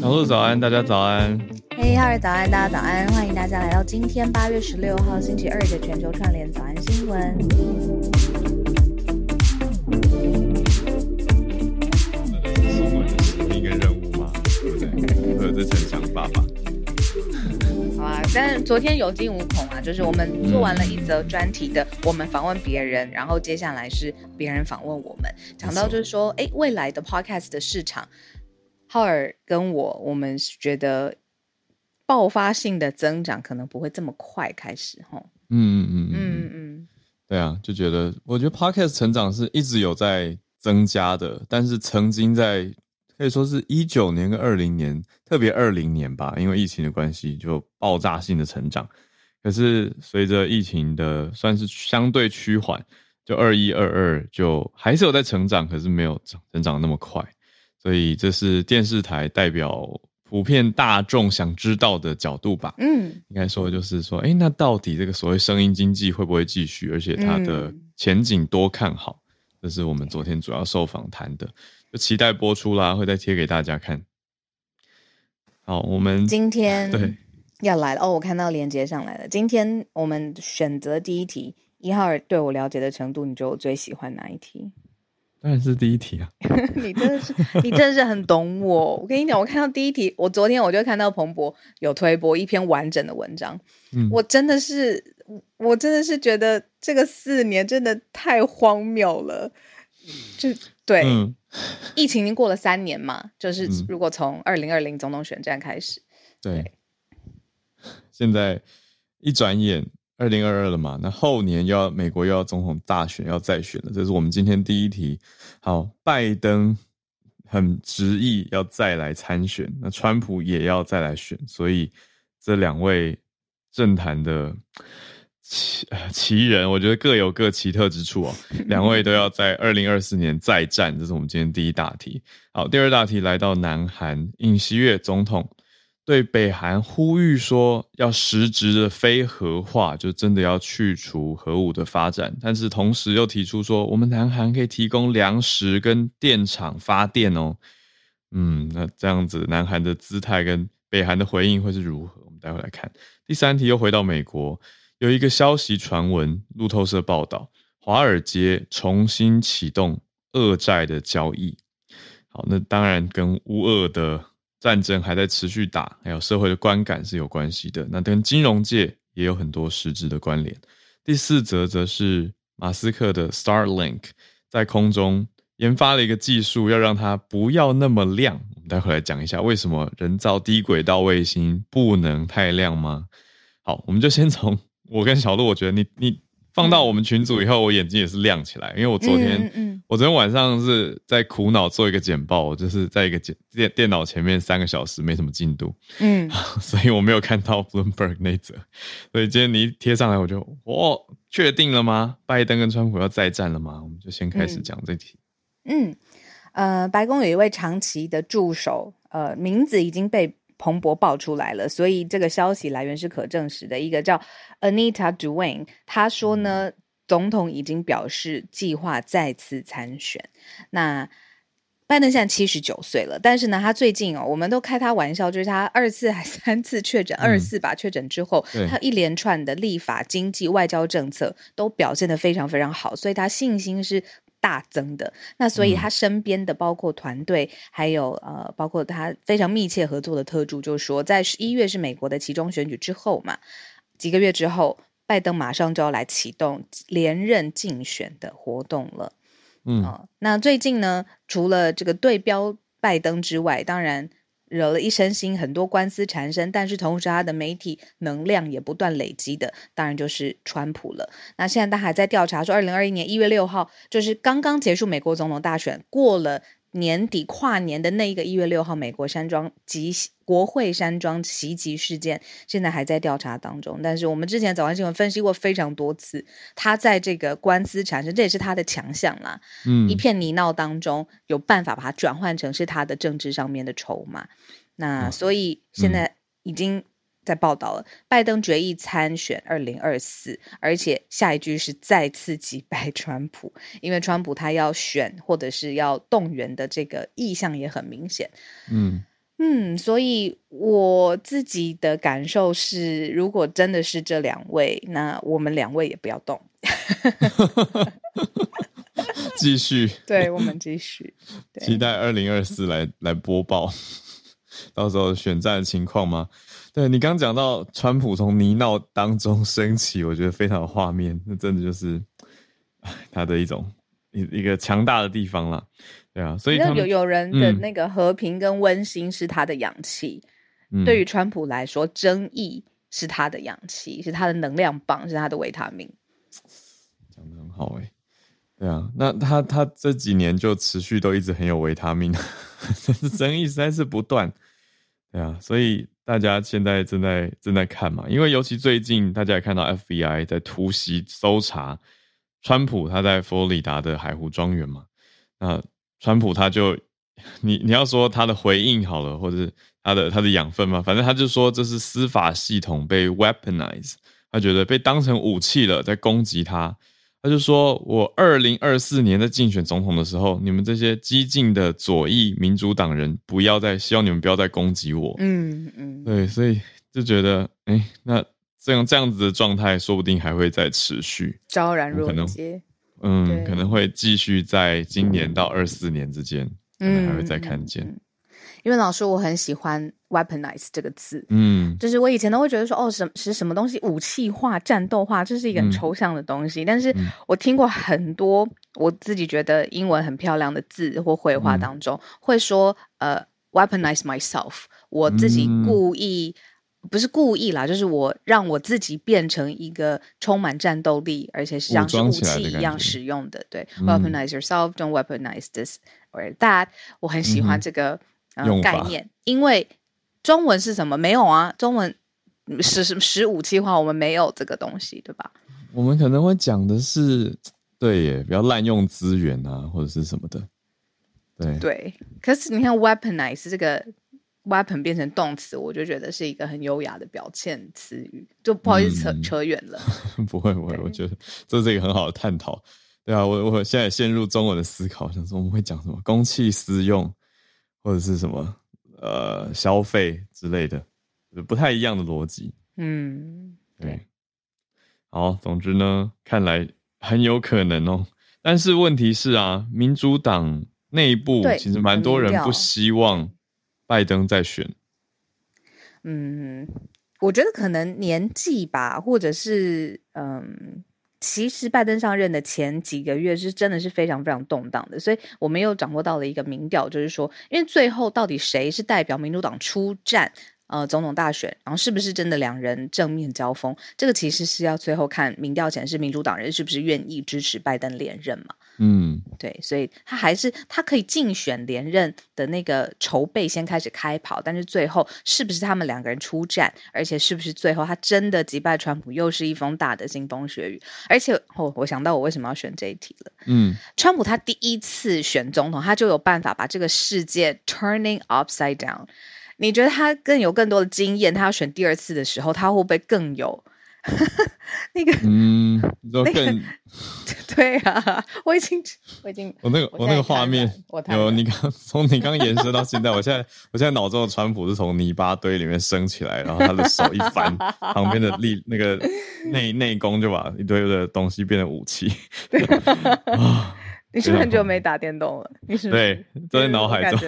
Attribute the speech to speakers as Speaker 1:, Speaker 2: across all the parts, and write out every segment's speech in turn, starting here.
Speaker 1: 小鹿早安，大家早安。
Speaker 2: 嘿，哈尔早安，大家早安，欢迎大家来到今天八月十六号星期二的全球串联早安新闻。
Speaker 1: 新闻是一个任务吗？对不对？会有这层想法吧？
Speaker 2: 好啊，但是昨天有惊无恐啊，就是我们做完了一则专题的，我们访问别人，然后接下来是别人访问我们，讲到就是说，哎，未来的 podcast 的市场。浩尔跟我，我们觉得爆发性的增长可能不会这么快开始，哈。
Speaker 1: 嗯嗯嗯嗯嗯，对啊，就觉得我觉得 podcast 成长是一直有在增加的，但是曾经在可以说是一九年跟二零年，特别二零年吧，因为疫情的关系就爆炸性的成长。可是随着疫情的算是相对趋缓，就二一二二就还是有在成长，可是没有成成长那么快。所以这是电视台代表普遍大众想知道的角度吧？嗯，应该说就是说，哎，那到底这个所谓声音经济会不会继续？而且它的前景多看好？这是我们昨天主要受访谈的，就期待播出啦，会再贴给大家看。好，我们
Speaker 2: 今天
Speaker 1: 对
Speaker 2: 要来了哦，我看到连接上来了。今天我们选择第一题，一号对我了解的程度，你觉得我最喜欢哪一题？
Speaker 1: 当然是第一题啊！
Speaker 2: 你真的是，你真的是很懂我。我跟你讲，我看到第一题，我昨天我就看到彭博有推播一篇完整的文章。嗯，我真的是，我真的是觉得这个四年真的太荒谬了。就对，疫情已经过了三年嘛，就是如果从二零二零总统选战开始，
Speaker 1: 对，现在一转眼。二零二二了嘛？那后年要美国又要总统大选要再选了，这是我们今天第一题。好，拜登很执意要再来参选，那川普也要再来选，所以这两位政坛的奇奇人，我觉得各有各奇特之处哦。两位都要在二零二四年再战，这是我们今天第一大题。好，第二大题来到南韩尹锡悦总统。对北韩呼吁说要实质的非核化，就真的要去除核武的发展，但是同时又提出说，我们南韩可以提供粮食跟电厂发电哦。嗯，那这样子，南韩的姿态跟北韩的回应会是如何？我们待会来看。第三题又回到美国，有一个消息传闻，路透社报道，华尔街重新启动俄债的交易。好，那当然跟乌俄的。战争还在持续打，还有社会的观感是有关系的。那跟金融界也有很多实质的关联。第四则则是马斯克的 Starlink 在空中研发了一个技术，要让它不要那么亮。我们待会来讲一下为什么人造低轨道卫星不能太亮吗？好，我们就先从 我跟小鹿，我觉得你你。放到我们群组以后，我眼睛也是亮起来，因为我昨天，嗯我昨天晚上是在苦恼做一个简报，就是在一个简电电脑前面三个小时，没什么进度，嗯，所以我没有看到 Bloomberg 那则，所以今天你一贴上来，我就，哦，确定了吗？拜登跟川普要再战了吗？我们就先开始讲这题。
Speaker 2: 嗯，呃，白宫有一位长期的助手，呃，名字已经被。彭博爆出来了，所以这个消息来源是可证实的。一个叫 Anita Duane，他说呢，总统已经表示计划再次参选。那拜登现在七十九岁了，但是呢，他最近哦，我们都开他玩笑，就是他二次还三次确诊，二次吧确诊之后，他一连串的立法、经济、外交政策都表现的非常非常好，所以他信心是大增的。那所以他身边的包括团队，还有呃，包括他非常密切合作的特助，就说在十一月是美国的其中选举之后嘛，几个月之后，拜登马上就要来启动连任竞选的活动了。嗯，那最近呢，除了这个对标拜登之外，当然惹了一身腥，很多官司缠身，但是同时他的媒体能量也不断累积的，当然就是川普了。那现在他还在调查，说二零二一年一月六号，就是刚刚结束美国总统大选，过了。年底跨年的那一个一月六号，美国山庄及国会山庄袭击事件，现在还在调查当中。但是我们之前早安新闻分析过非常多次，他在这个官司产生，这也是他的强项啦。嗯，一片泥淖当中，有办法把它转换成是他的政治上面的筹码。那所以现在已经。在报道了，拜登决议参选二零二四，而且下一句是再次击败 川普，因为川普他要选或者是要动员的这个意向也很明显。嗯嗯，所以我自己的感受是，如果真的是这两位，那我们两位也不要动
Speaker 1: 继续。
Speaker 2: 对我们继续
Speaker 1: 期待二零二四来来播报，到时候选战的情况吗？对你刚讲到川普从泥淖当中 升起，我觉得非常有画面，那真的就是他的一种一一个强大的地方了，对啊，所以
Speaker 2: 有有人的那个和平跟温馨是他的氧气，对于川普来说，争议是他的氧气，是他的能量棒，是他的维他命。
Speaker 1: 讲的很好哎，对啊，那他他这几年就持续都一直很有维他命，但是争议实在是不断，对啊，所以。大家现在正在正在看嘛？因为尤其最近，大家也看到 FBI 在突袭搜查川普他在佛罗里达的海湖庄园嘛。那川普他就 你你要说他的回应好了，或者是他的他的养分嘛，反正他就说这是司法系统被 weaponize，他觉得被当成武器了，在攻击他。他就说：“我二零二四年在竞选总统的时候，你们这些激进的左翼民主党人，不要再希望你们不要再攻击我。”嗯嗯，对，所以就觉得，哎，那这样这样子的状态，说不定还会再持续，
Speaker 2: 昭然若揭。
Speaker 1: 嗯，可能会继续在今年到二四年之间，可能还会再看见。
Speaker 2: 因为老师，我很喜欢 weaponize 这个字，嗯，就是我以前都会觉得说，哦，什是什么东西武器化、战斗化，这是一个很抽象的东西。但是我听过很多我自己觉得英文很漂亮的字或绘画当中，会说，呃，weaponize myself，我自己故意不是故意啦，就是我让我自己变成一个充满战斗力，而且是像是武器一样使用的。对，weaponize yourself，don't weaponize this or that。我很喜欢这个。概念，因为中文是什么？没有啊，中文是什？十武器化，我们没有这个东西，对吧？
Speaker 1: 我们可能会讲的是，对耶，不要滥用资源啊，或者是什么的。对
Speaker 2: 对，可是你看，weaponize 这个 weapon 变成动词，我就觉得是一个很优雅的表现词语，就不好意思扯扯远了。
Speaker 1: 不会不会，我觉得这是一个很好的探讨。对啊，我我现在陷入中文的思考，想说我们会讲什么？公器私用。或者是什么呃消费之类的，不太一样的逻辑。嗯，对。好，总之呢，看来很有可能哦。但是问题是啊，民主党内部其实蛮多人不希望拜登再选。
Speaker 2: 嗯，我觉得可能年纪吧，或者是嗯。其实拜登上任的前几个月是真的是非常非常动荡的，所以我们又掌握到了一个民调，就是说，因为最后到底谁是代表民主党出战呃总统大选，然后是不是真的两人正面交锋，这个其实是要最后看民调显示民主党人是不是愿意支持拜登连任嘛。嗯，对，所以他还是他可以竞选连任的那个筹备先开始开跑，但是最后是不是他们两个人出战，而且是不是最后他真的击败川普，又是一封大的腥风血雨。而且我我想到我为什么要选这一题了。嗯，川普他第一次选总统，他就有办法把这个世界 turning upside down。你觉得他更有更多的经验，他要选第二次的时候，他会不会更有？那个，嗯，那个，对啊，我已经我已经
Speaker 1: 我那个我那个画面有你刚从你刚延伸到现在，我现在我现在脑中的川普是从泥巴堆里面升起来，然后他的手一翻，旁边的力那个内内功就把一堆的东西变成武器。
Speaker 2: 对 你是不是很久没打电动了？你是
Speaker 1: 对都在脑海中。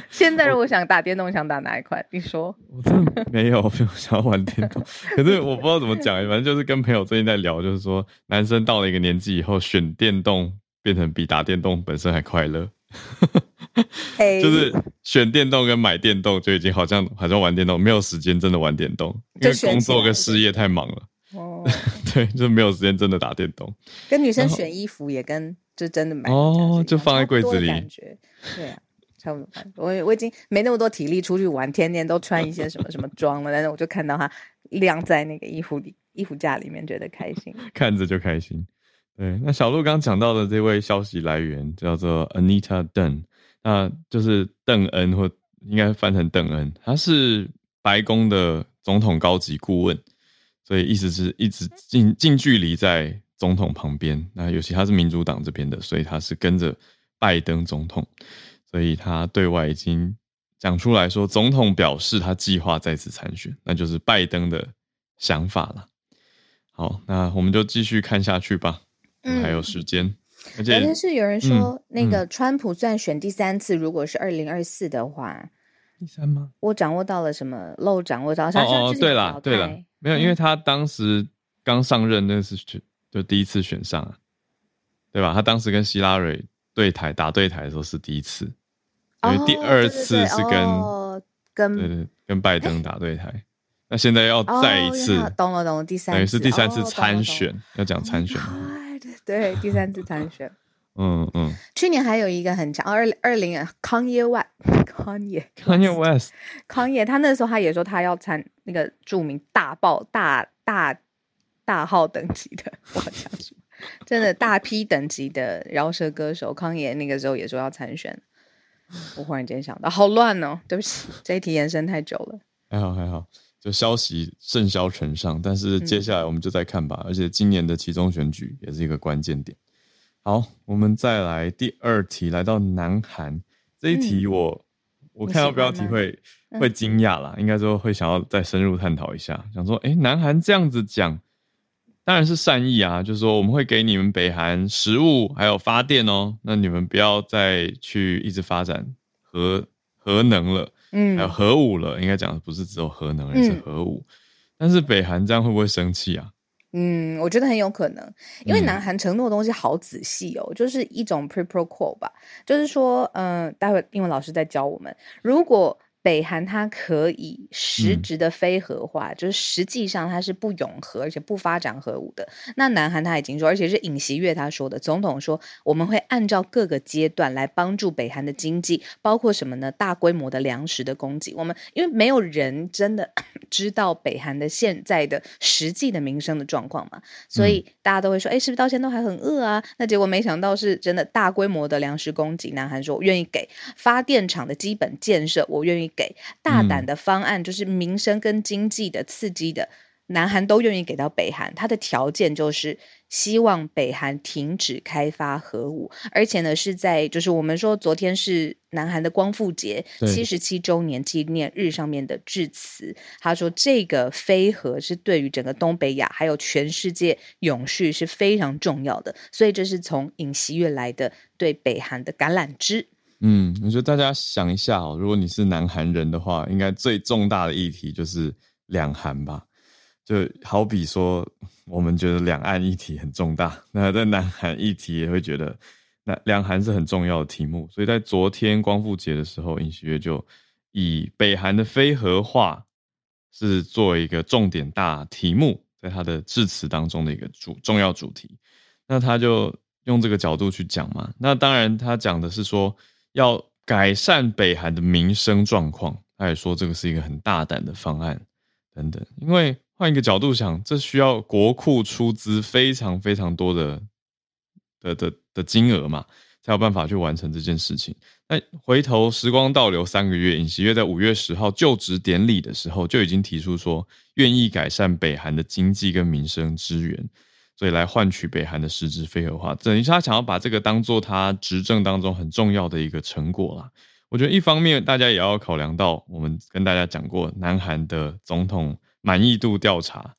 Speaker 2: 现在如果想打电动，想打哪一款？你说？
Speaker 1: 我真的 没有，没有想要玩电动。可是我不知道怎么讲，反正就是跟朋友最近在聊，就是说男生到了一个年纪以后，选电动变成比打电动本身还快乐。就是选电动跟买电动就已经好像好像玩电动，没有时间真的玩电动，因为工作跟事业太忙了。哦，对，就没有时间真的打电动。
Speaker 2: 跟女生选衣服也跟就真的买
Speaker 1: 哦，就放在柜子里。
Speaker 2: 感觉对啊。我我已经没那么多体力出去玩，天天都穿一些什么什么 装了。但是我就看到它晾在那个衣服里、衣服架里面，觉得开心，
Speaker 1: 看着就开心。对，那小鹿刚讲到的这位消息来源叫做 Anita Dunn，那就是邓恩，或应该翻成邓恩，他是白宫的总统高级顾问，所以意思是一直近近距离在总统旁边。那尤其他是民主党这边的，所以他是跟着拜登总统。所以他对外已经讲出来说，总统表示他计划再次参选，那就是拜登的想法了。好，那我们就继续看下去吧，还有时间。而且
Speaker 2: 是有人说，那个川普算选第三次，如果是二零二四的话，
Speaker 1: 第三吗？
Speaker 2: 我掌握到了什么漏？掌握到哦
Speaker 1: 哦，对了对了，没有，因为他当时刚上任那是选就第一次选上啊，对吧？他当时跟希拉蕊对台打对台的时候是第一次。因为第二次是跟
Speaker 2: 跟
Speaker 1: 对对跟拜登打对台，那现在要再一次，
Speaker 2: 懂了懂了，第三
Speaker 1: 等于是第三次参选，要讲参选，
Speaker 2: 对第三次参选，
Speaker 1: 嗯嗯。
Speaker 2: 去年还有一个很强，二二零康耶万康耶
Speaker 1: 康耶 West
Speaker 2: 康耶，他那时候他也说他要参那个著名大爆大大大号等级的，我讲什么？真的大批等级的饶舌歌手康耶，那个时候也说要参选。我忽然间想到，好乱哦！对不起，这一题延伸太久了。
Speaker 1: 还好还好，就消息甚嚣尘上，但是接下来我们就再看吧。而且今年的其中选举也是一个关键点。好，我们再来第二题，来到南韩这一题，我我看到标题会会惊讶啦，应该说会想要再深入探讨一下，想说，哎，南韩这样子讲。当然是善意啊，就是说我们会给你们北韩食物，还有发电哦。那你们不要再去一直发展核核能了，嗯，还有核武了。应该讲的不是只有核能，而是核武。但是北韩这样会不会生气啊？
Speaker 2: 嗯，我觉得很有可能，因为南韩承诺的东西好仔细哦，就是一种 pre-protocol 吧，就是说，嗯，待会英文老师在教我们，如果。北韩它可以实质的非核化，就是实际上它是不永和而且不发展核武的。那南韩他已经说，而且是尹锡悦他说的，总统说我们会按照各个阶段来帮助北韩的经济，包括什么呢？大规模的粮食的供给。我们因为没有人真的 知道北韩的现在的实际的民生的状况嘛，所以大家都会说，哎，是不是到现在都还很饿啊？那结果没想到是真的大规模的粮食供给。南韩说，我愿意给发电厂的基本建设，我愿意。给大胆的方案，就是民生跟经济的刺激的，南韩都愿意给到北韩。他的条件就是希望北韩停止开发核武，而且呢是在就是我们说昨天是南韩的光复节七十七周年纪念日上面的致辞，他说这个非核是对于整个东北亚还有全世界永续是非常重要的，所以这是从尹锡悦来的对北韩的橄榄枝。
Speaker 1: 嗯，我觉得大家想一下哦，如果你是南韩人的话，应该最重大的议题就是两韩吧。就好比说，我们觉得两岸议题很重大，那在南韩议题也会觉得，那两韩是很重要的题目。所以在昨天光复节的时候，尹锡悦就以北韩的非核化是作为一个重点大题目，在他的致辞当中的一个主重要主题。那他就用这个角度去讲嘛。那当然，他讲的是说。要改善北韩的民生状况，他也说这个是一个很大胆的方案，等等。因为换一个角度想，这需要国库出资非常非常多的的的的金额嘛，才有办法去完成这件事情。那回头时光倒流三个月，尹锡悦在五月十号就职典礼的时候就已经提出说，愿意改善北韩的经济跟民生资源。所以来换取北韩的实质非核化。等于是他想要把这个当做他执政当中很重要的一个成果啦。我觉得一方面大家也要考量到，我们跟大家讲过，南韩的总统满意度调查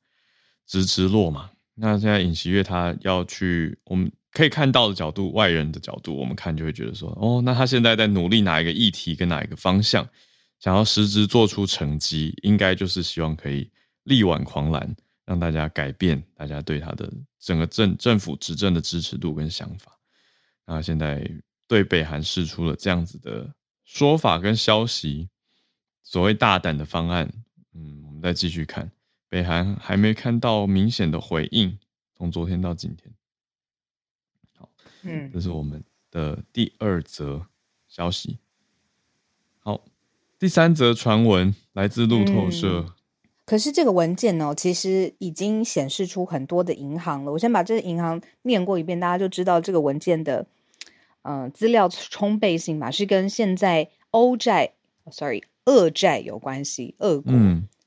Speaker 1: 直直落嘛。那现在尹锡悦他要去，我们可以看到的角度，外人的角度，我们看就会觉得说，哦，那他现在在努力哪一个议题跟哪一个方向，想要实质做出成绩，应该就是希望可以力挽狂澜。让大家改变大家对他的整个政政府执政的支持度跟想法。那现在对北韩释出了这样子的说法跟消息，所谓大胆的方案，嗯，我们再继续看，北韩还没看到明显的回应。从昨天到今天，好，嗯，这是我们的第二则消息。好，第三则传闻来自路透社。
Speaker 2: 可是这个文件呢，其实已经显示出很多的银行了。我先把这个银行念过一遍，大家就知道这个文件的，嗯，资料充沛性嘛，是跟现在欧债，sorry，俄债有关系。俄国，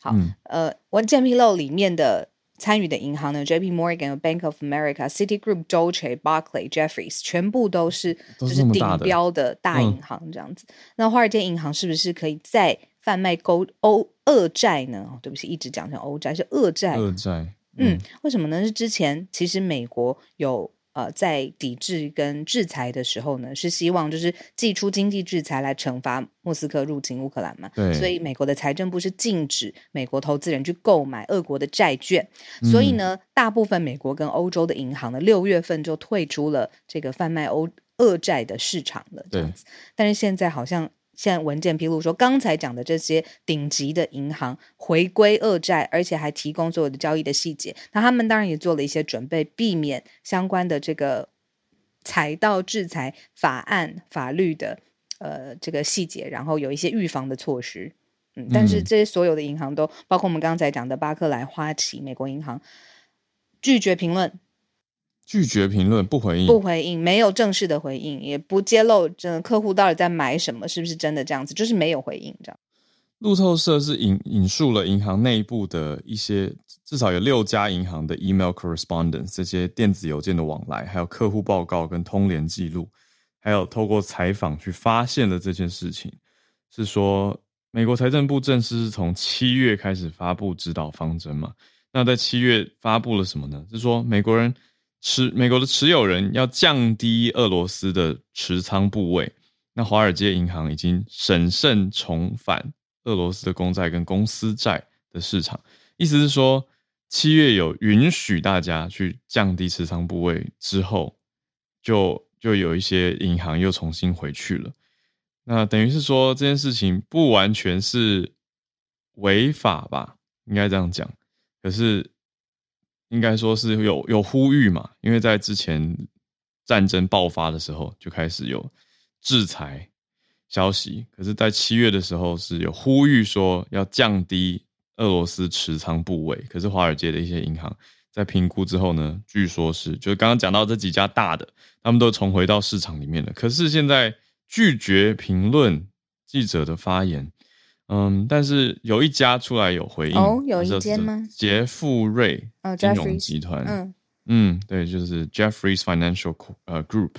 Speaker 2: 好，呃，文件披露里面的参与的银行呢，J P Morgan、Bank of America、Citigroup、Deutsche、Barclay、Jeffries，全部都是就是顶标的大银行这样子。那华尔街银行是不是可以再？贩卖勾欧恶债呢？对不起，一直讲成欧债是恶债。
Speaker 1: 恶债，
Speaker 2: 嗯，为什么呢？是之前其实美国有呃在抵制跟制裁的时候呢，是希望就是寄出经济制裁来惩罚莫斯科入侵乌克兰嘛。
Speaker 1: 对，
Speaker 2: 所以美国的财政部是禁止美国投资人去购买俄国的债券。所以呢，大部分美国跟欧洲的银行呢，六月份就退出了这个贩卖欧恶债的市场了。这样子，但是现在好像。现在文件披露说，刚才讲的这些顶级的银行回归恶债，而且还提供所有的交易的细节。那他们当然也做了一些准备，避免相关的这个财道制裁法案法律的呃这个细节，然后有一些预防的措施。嗯，但是这些所有的银行都包括我们刚才讲的巴克莱、花旗、美国银行拒绝评论。
Speaker 1: 拒绝评论，不回应，
Speaker 2: 不回应，没有正式的回应，也不揭露这客户到底在买什么，是不是真的这样子，就是没有回应这样。
Speaker 1: 路透社是引引述了银行内部的一些，至少有六家银行的 email correspondence，这些电子邮件的往来，还有客户报告跟通联记录，还有透过采访去发现了这件事情，是说美国财政部正式是从七月开始发布指导方针嘛？那在七月发布了什么呢？是说美国人。持美国的持有人要降低俄罗斯的持仓部位，那华尔街银行已经审慎重返俄罗斯的公债跟公司债的市场，意思是说七月有允许大家去降低持仓部位之后，就就有一些银行又重新回去了，那等于是说这件事情不完全是违法吧，应该这样讲，可是。应该说是有有呼吁嘛，因为在之前战争爆发的时候就开始有制裁消息，可是，在七月的时候是有呼吁说要降低俄罗斯持仓部位，可是华尔街的一些银行在评估之后呢，据说是就刚刚讲到这几家大的，他们都重回到市场里面了，可是现在拒绝评论记者的发言。嗯，但是有一家出来有回应，
Speaker 2: 哦，有一间吗？
Speaker 1: 杰富瑞金融集团，嗯嗯，对，就是 Jeffrey's Financial 呃 Group，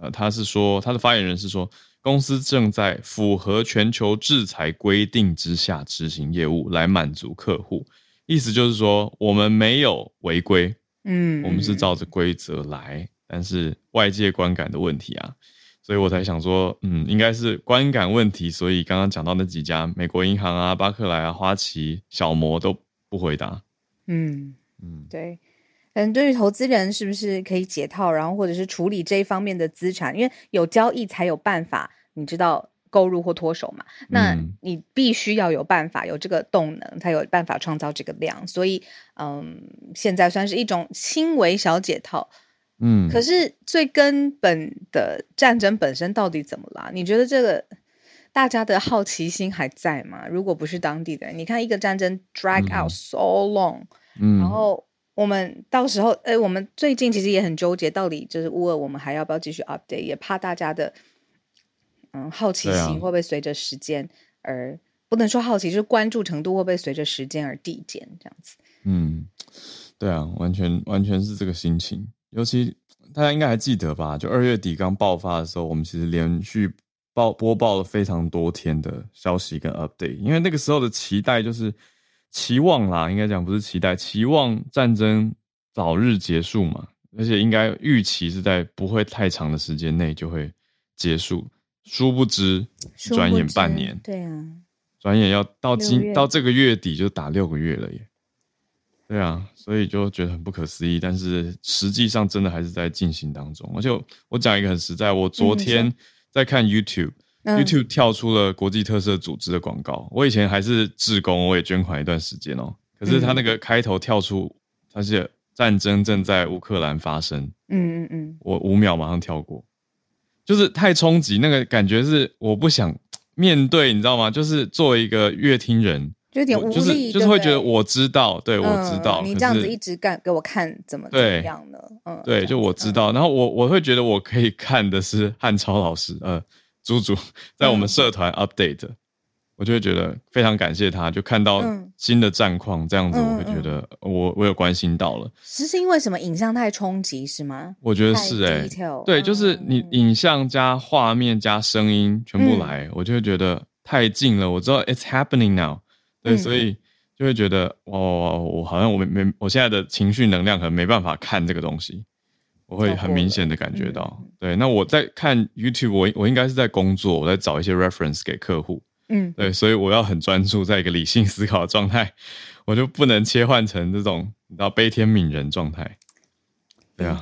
Speaker 1: 呃，他是说他的发言人是说，公司正在符合全球制裁规定之下执行业务，来满足客户。意思就是说，我们没有违规，嗯，我们是照着规则来，但是外界观感的问题啊。所以我才想说，嗯，应该是观感问题。所以刚刚讲到那几家美国银行啊、巴克莱啊、花旗、小摩都不回答。
Speaker 2: 嗯嗯，对。嗯，对于投资人是不是可以解套，然后或者是处理这一方面的资产？因为有交易才有办法，你知道购入或脱手嘛？那你必须要有办法，有这个动能，才有办法创造这个量。所以，嗯，现在算是一种轻微小解套。嗯，可是最根本的战争本身到底怎么啦？你觉得这个大家的好奇心还在吗？如果不是当地的人，你看一个战争 drag out so long，嗯，然后我们到时候，哎，我们最近其实也很纠结，到底就是乌尔，我们还要不要继续 update？也怕大家的嗯好奇心会不会随着时间而不能说好奇，就是关注程度会不会随着时间而递减？这样子，
Speaker 1: 嗯。对啊，完全完全是这个心情。尤其大家应该还记得吧？就二月底刚爆发的时候，我们其实连续报播报了非常多天的消息跟 update，因为那个时候的期待就是期望啦，应该讲不是期待，期望战争早日结束嘛。而且应该预期是在不会太长的时间内就会结束，殊不知转眼半年，
Speaker 2: 对啊，
Speaker 1: 转眼要到今到这个月底就打六个月了耶。对啊，所以就觉得很不可思议，但是实际上真的还是在进行当中。而且我我讲一个很实在，我昨
Speaker 2: 嗯
Speaker 1: 天在看 YouTube，YouTube、
Speaker 2: 嗯
Speaker 1: YouTube 跳出了国际特色组织的广告。我以前还是志工，我也捐款一段时间哦。可是他那个开头跳出，它是战争正在乌克兰发生，
Speaker 2: 嗯嗯嗯，
Speaker 1: 我五秒马上跳过，就是太冲击，那个感觉是我不想面对，你知道吗？就是作为一个乐听人，
Speaker 2: 就有点无力，
Speaker 1: 就是会觉得我知道，对我知道，
Speaker 2: 嗯你这样子一直干给我看，怎么怎
Speaker 1: 对
Speaker 2: 么样呢？嗯，
Speaker 1: 对，就我知，道，然后我我会觉得我可以看的是汉超老师，呃，猪猪 在我们
Speaker 2: 嗯。
Speaker 1: 社团 update，、我就会觉得非常感谢他，就看到
Speaker 2: 嗯。
Speaker 1: 新的战况，这样子我会
Speaker 2: 嗯
Speaker 1: 觉得我我有关心到了，
Speaker 2: 是是因为什么影像太冲击是吗？
Speaker 1: 我觉得是哎、对，就是你
Speaker 2: 嗯。
Speaker 1: 影像加画面加声音全部
Speaker 2: 嗯。
Speaker 1: 来，我就会觉得太近了。我知道 it's happening now，对，
Speaker 2: 嗯
Speaker 1: 所以就会觉得哇哇哇，我好像我没没，我现在的情绪能量可能没办法看这个东西，我会很明显的感觉到。
Speaker 2: 嗯
Speaker 1: 对，那我在看 YouTube，我我应该是在工作，我在找一些 reference 给客户，
Speaker 2: 嗯，
Speaker 1: 对，所以我要很专注在一个理性思考的状态，我就不能切换成这种你知道悲天悯人状态。对啊。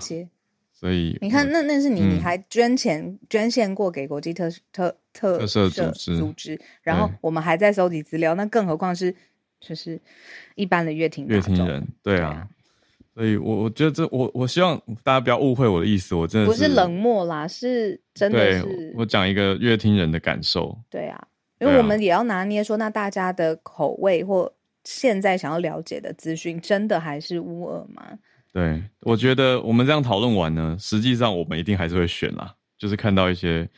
Speaker 1: 所以
Speaker 2: 你看，那那是你，你
Speaker 1: 嗯。
Speaker 2: 还捐钱捐献过给国际特特特
Speaker 1: 特色组织
Speaker 2: 组织，然后我们还在收集资料，那更何况是就是一般的乐听
Speaker 1: 乐听人，对啊所以我我觉得这我我希望大家不要误会我的意思，我真的
Speaker 2: 不是冷漠啦，是真的
Speaker 1: 对
Speaker 2: 是
Speaker 1: 我讲一个乐听人的感受，
Speaker 2: 对啊，因为我们也要拿捏说，那大家的口味或现在想要了解的资讯，真的还是乌尔吗？
Speaker 1: 对我觉得我们这样讨论完呢，实际上我们一定还是会选啦，就是看到一些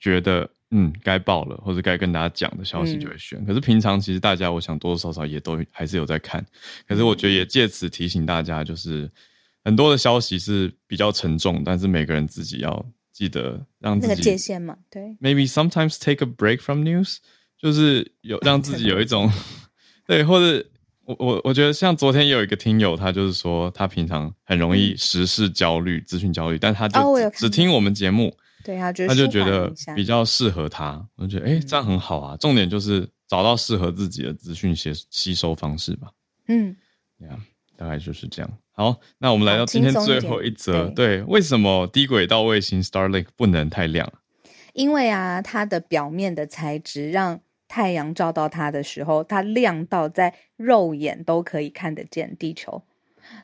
Speaker 1: 觉得嗯该报了或者该跟大家讲的消息就会选。可是平常其实大家我想多多少少也都还是有在看，可是我觉得也借此提醒大家，就是很多的消息是比较沉重，但是每个人自己要记得让自己
Speaker 2: 那个界限嘛，对
Speaker 1: ，maybe sometimes take a break from news，就是有让自己有一种 对，或者我我我觉得像昨天也有一个听友，他就是说他平常很容易时事焦虑、资讯焦虑，但他就只听我们节目，
Speaker 2: 对啊，就
Speaker 1: 他就觉得比较适合他。我就觉得哎、诶这样很好啊。重点就是找到适合自己的资讯吸吸收方式吧。
Speaker 2: 嗯，
Speaker 1: 对啊，大概就是这样。好，那我们来到今天最后一则，
Speaker 2: 对
Speaker 1: 对，为什么低轨道卫星 Starlink 不能太亮？
Speaker 2: 因为啊，它的表面的材质让太阳照到它的时候，它亮到在肉眼都可以看得见地球。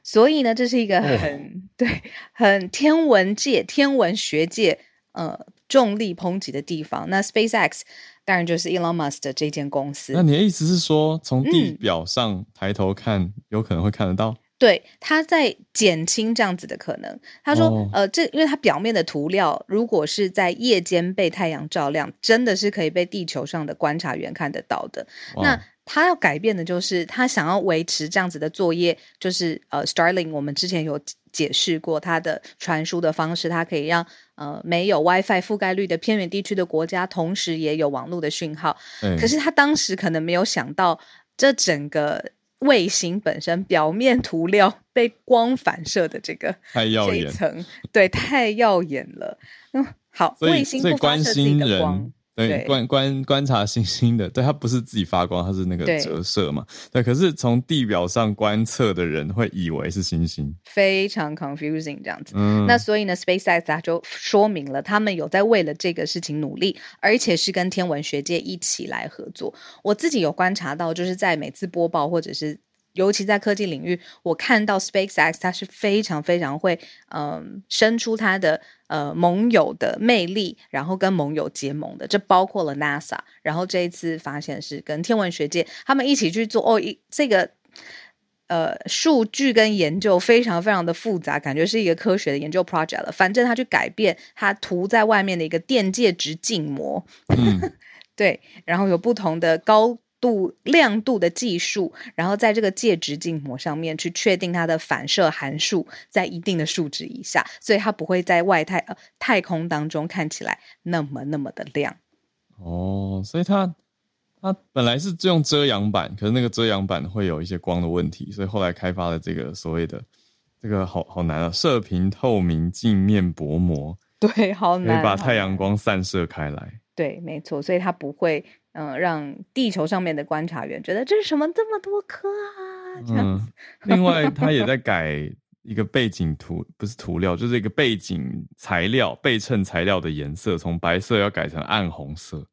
Speaker 2: 所以呢，这是一个很、对、很天文界、天文学界呃重力抨击的地方。那 SpaceX 当然就是 Elon Musk 的这间公司。
Speaker 1: 那你的意思是说，从地
Speaker 2: 嗯
Speaker 1: 表上抬头看，有可能会看得到？
Speaker 2: 对，他在减轻这样子的可能。他说，
Speaker 1: 哦
Speaker 2: 呃，这因为它表面的涂料，如果是在夜间被太阳照亮，真的是可以被地球上的观察员看得到的。那他要改变的就是，他想要维持这样子的作业，就是呃，Starling，我们之前有解释过它的传输的方式，它可以让呃没有 WiFi 覆盖率的偏远地区的国家，同时也有网络的讯号。
Speaker 1: 嗯
Speaker 2: 可是他当时可能没有想到，这整个卫星本身表面涂料被光反射的这个
Speaker 1: 太耀眼
Speaker 2: 这一层，对，太耀眼了。嗯，好，卫星不发射自己
Speaker 1: 心
Speaker 2: 的光
Speaker 1: 人，，对
Speaker 2: 对
Speaker 1: 观观观察星星的，对它不是自己发光，它是那个折射嘛。对，可是从地表上观测的人会以为是星星。
Speaker 2: 非常 confusing 这样子。
Speaker 1: 嗯，
Speaker 2: 那所以呢，SpaceX 它就说明了，他们有在为了这个事情努力，而且是跟天文学界一起来合作。我自己有观察到，就是在每次播报或者是。尤其在科技领域，我看到 SpaceX 它是非常非常会，嗯，伸出它的呃盟友的魅力，然后跟盟友结盟的，这包括了 NASA。然后这一次发现是跟天文学界他们一起去做哦，一这个呃，数据跟研究非常非常的复杂，感觉是一个科学的研究 project 了。反正他去改变他涂在外面的一个电介质镜膜，
Speaker 1: 嗯，
Speaker 2: 对，然后有不同的高度亮度的技术，然后在这个介质镜膜上面去确定它的反射函数在一定的数值以下，所以它不会在外太呃太空当中看起来那么那么的亮。
Speaker 1: 哦，所以它它本来是用遮阳板，可是那个遮阳板会有一些光的问题，所以后来开发了这个所谓的这个好好难啊，射频透明镜面薄膜，
Speaker 2: 对，好
Speaker 1: 可以把太阳光散射开来。
Speaker 2: 对，没错，所以它不会嗯、呃让地球上面的观察员觉得这是什么这么多颗啊这样子。
Speaker 1: 嗯，另外他也在 改一个背景涂，不是涂料，就是一个背景材料背衬材料的颜色，从白色要改成暗红色，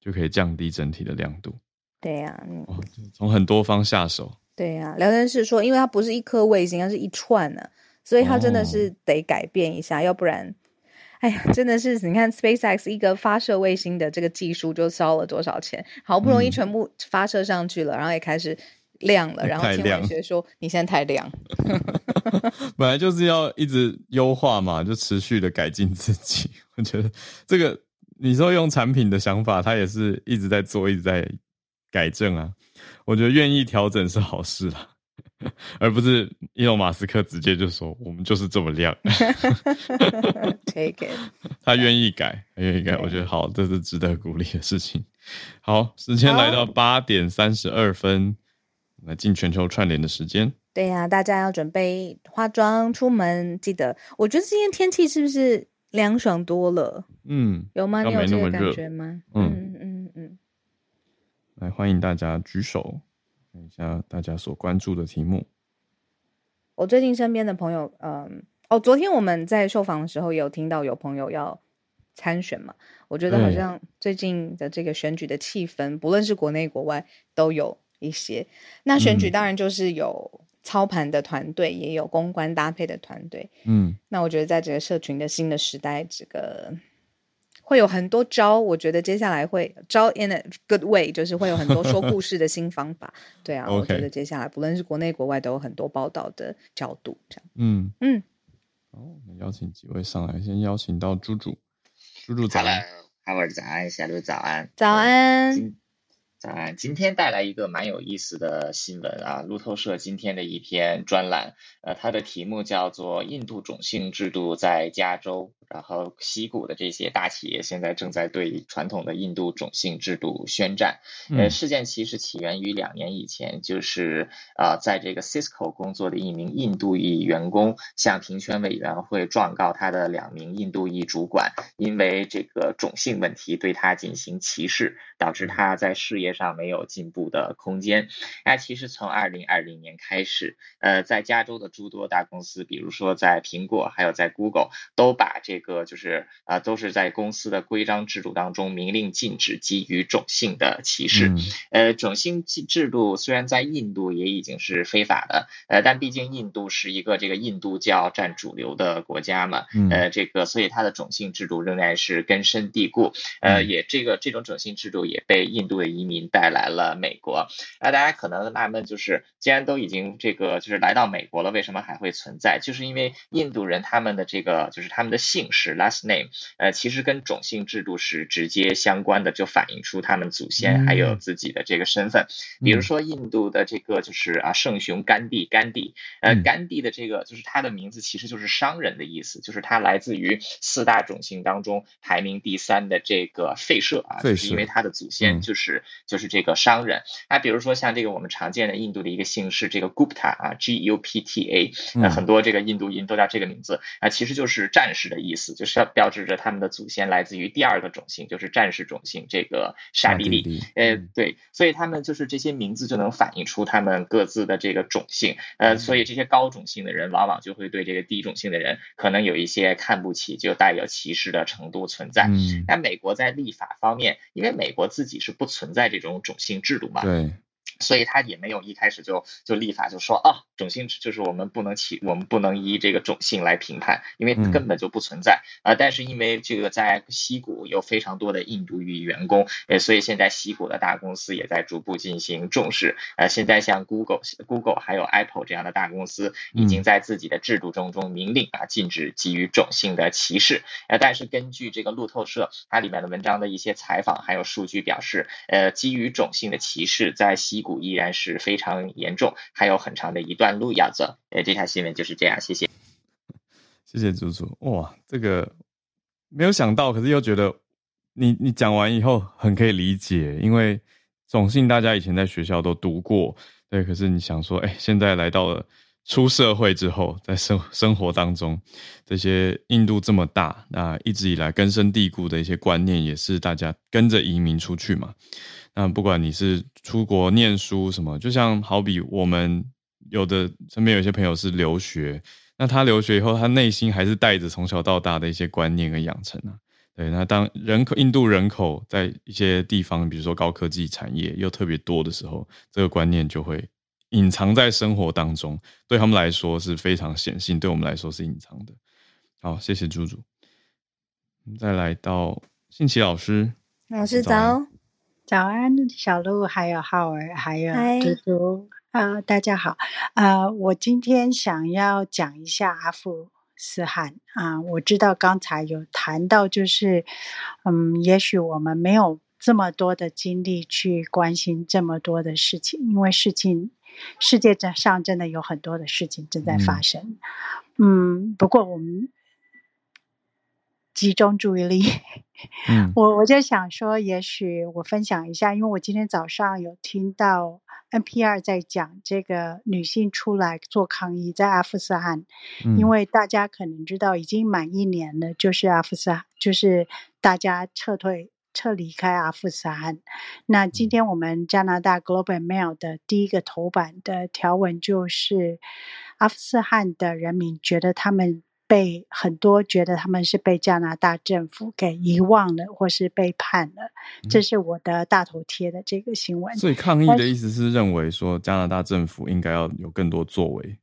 Speaker 1: 就可以降低整体的亮度。
Speaker 2: 对呀、嗯，
Speaker 1: 哦，从很多方下手。
Speaker 2: 对呀、聊天室说，因为它不是一颗卫星，它是一串呢、所以它真的
Speaker 1: 哦
Speaker 2: 是得改变一下，要不然，哎呀，真的是你看 SpaceX 一个发射卫星的这个技术就烧了多少钱，好不容易
Speaker 1: 嗯
Speaker 2: 全部发射上去了，然后也开始亮了，然后天文学说你现在太亮，
Speaker 1: 本来就是要一直优化嘛，就持续的改进自己。我觉得这个你说用产品的想法，他也是一直在做，一直在改正啊。我觉得愿意调整是好事啦，而不是伊隆马斯克直接就说我们就是这么亮，
Speaker 2: take it。
Speaker 1: 他愿意改，他愿意改，我觉得好，这是值得鼓励的事情。好，时间来到八点三十二分，来进全球串联的时间。
Speaker 2: 对呀、大家要准备化妆出门，记得。我觉得今天天气是不是凉爽多了？
Speaker 1: 嗯，
Speaker 2: 有吗？你有这个感觉吗？
Speaker 1: 嗯
Speaker 2: 嗯嗯嗯。
Speaker 1: 来欢迎大家举手，看一下大家所关注的题目。
Speaker 2: 我最近身边的朋友，嗯，哦，昨天我们在受访的时候也有听到有朋友要参选嘛，我觉得好像最近的这个选举的气氛，不论是国内国外都有一些。那选举
Speaker 1: 嗯
Speaker 2: 当然就是有操盘的团队，也有公关搭配的团队。
Speaker 1: 嗯，
Speaker 2: 那我觉得在这个社群的新的时代，这个会有很多招。我觉得接下来会招 in a good way，就是会有很多说故事的新方法。对啊，我觉得接下来不论是国内国外都有很多报道的角度。这样，
Speaker 1: 嗯
Speaker 2: 嗯，
Speaker 1: 好，我们邀请几位上来，先邀请到猪猪，猪猪早安。
Speaker 3: Hello，Howard 早安，小鹿早安，
Speaker 2: 早安。
Speaker 3: 今早安，今天带来一个蛮有意思的新闻啊，路透社今天的一篇专栏，呃，它的题目叫做《印度种姓制度在加州》，然后西谷的这些大企业现在正在对传统的印度种姓制度宣战。呃，
Speaker 1: 嗯
Speaker 3: 事件其实起源于两年以前，就是啊、呃在这个 Cisco 工作的一名印度裔员工向平权委员会状告他的两名印度裔主管，因为这个种姓问题对他进行歧视，导致他在事业上没有进步的空间。那其实从二零二零年开始，呃，在加州的诸多大公司，比如说在苹果，还有在 Google，都把这个就是啊、都是在公司的规章制度当中明令禁止基于种姓的歧视。
Speaker 1: 嗯
Speaker 3: 呃，种姓制制度虽然在印度也已经是非法的，呃，但毕竟印度是一个这个印度教占主流的国家嘛，
Speaker 1: 嗯
Speaker 3: 呃，这个所以它的种姓制度仍然是根深蒂固，呃，
Speaker 1: 嗯
Speaker 3: 也这个这种种姓制度也被印度的移民带来了美国。那，大家可能纳闷，就是既然都已经这个就是来到美国了，为什么还会存在？就是因为印度人他们的这个就是他们的姓氏 last name，呃，其实跟种姓制度是直接相关的，就反映出他们祖先还有
Speaker 1: 嗯
Speaker 3: 自己的这个身份。比如说印度的这个就是啊圣雄甘地，甘地，呃，
Speaker 1: 嗯
Speaker 3: 甘地的这个就是他的名字其实就是商人的意思，就是他来自于四大种姓当中排名第三的这个吠舍啊，就是因为
Speaker 1: 舍
Speaker 3: 他的祖
Speaker 1: 嗯
Speaker 3: 先就是、就是这个商人。那比如说像这个我们常见的印度的一个姓氏，这个 Gupta 啊，G U P T A，呃，
Speaker 1: 嗯。
Speaker 3: 很多这个印度人都叫这个名字。啊，其实就是战士的意思，就是要标志着他们的祖先来自于第二个种姓，就是战士种姓这个沙地利。呃，
Speaker 1: 嗯。
Speaker 3: 对，所以他们就是这些名字就能反映出他们各自的这个种姓，
Speaker 1: 嗯。
Speaker 3: 呃，所以这些高种姓的人往往就会对这个低种姓的人可能有一些看不起，就带有歧视的程度存在。
Speaker 1: 嗯，
Speaker 3: 那美国在立法方面，因为美国自己是不存在这种种姓制度嘛，
Speaker 1: 对，
Speaker 3: 所以他也没有一开始就就立法就说啊，种姓就是我们不能起，我们不能依这个种姓来评判，因为根本就不存在啊。但是因为这个在西谷有非常多的印度裔员工，呃，所以现在西谷的大公司也在逐步进行重视。呃，现在像 Google、Google 还有 Apple 这样的大公司，已经在自己的制度中中明令啊，禁止基于种姓的歧视。呃，但是根据这个路透社它里面的文章的一些采访还有数据表示，呃，基于种姓的歧视在西谷依然是非常严重，还有很长的一段路要走。呃，这条新闻就是这样，谢谢。
Speaker 1: 谢谢猪猪。哇，这个没有想到，可是又觉得你你讲完以后很可以理解，因为总幸大家以前在学校都读过，对。可是你想说，哎，现在来到了出社会之后，在生生活当中，这些印度这么大，那一直以来根深蒂固的一些观念，也是大家跟着移民出去嘛。那不管你是出国念书什么，就像好比我们有的身边有些朋友是留学，那他留学以后，他内心还是带着从小到大的一些观念跟养成啊。对，那当人口印度人口在一些地方，比如说高科技产业又特别多的时候，这个观念就会隐藏在生活当中，对他们来说是非常显性，对我们来说是隐藏的。好，谢谢猪猪。再来到信奇老师，
Speaker 2: 老师早。
Speaker 4: 早安，小鹿，还有浩儿，还有猪猪啊，大家好啊！我今天想要讲一下阿富汗啊。我知道刚才有谈到，就是嗯，也许我们没有这么多的精力去关心这么多的事情，因为事情世界上真的有很多的事情正在发生。嗯，不过我们。集中注意力，
Speaker 1: 嗯，
Speaker 4: 我我就想说，也许我分享一下，因为我今天早上有听到 NPR 在讲这个女性出来做抗议，在阿富汗，因为大家可能知道，已经满一年了，就是阿富汗，就是大家撤退、撤离开阿富汗。那今天我们加拿大 Global Mail 的第一个头版的条文就是，阿富汗的人民觉得他们。被很多觉得他们是被加拿大政府给遗忘了，或是背叛了，这是我的大头贴的这个新闻。
Speaker 1: 所以抗议的意思是认为说加拿大政府应该要有更多作为。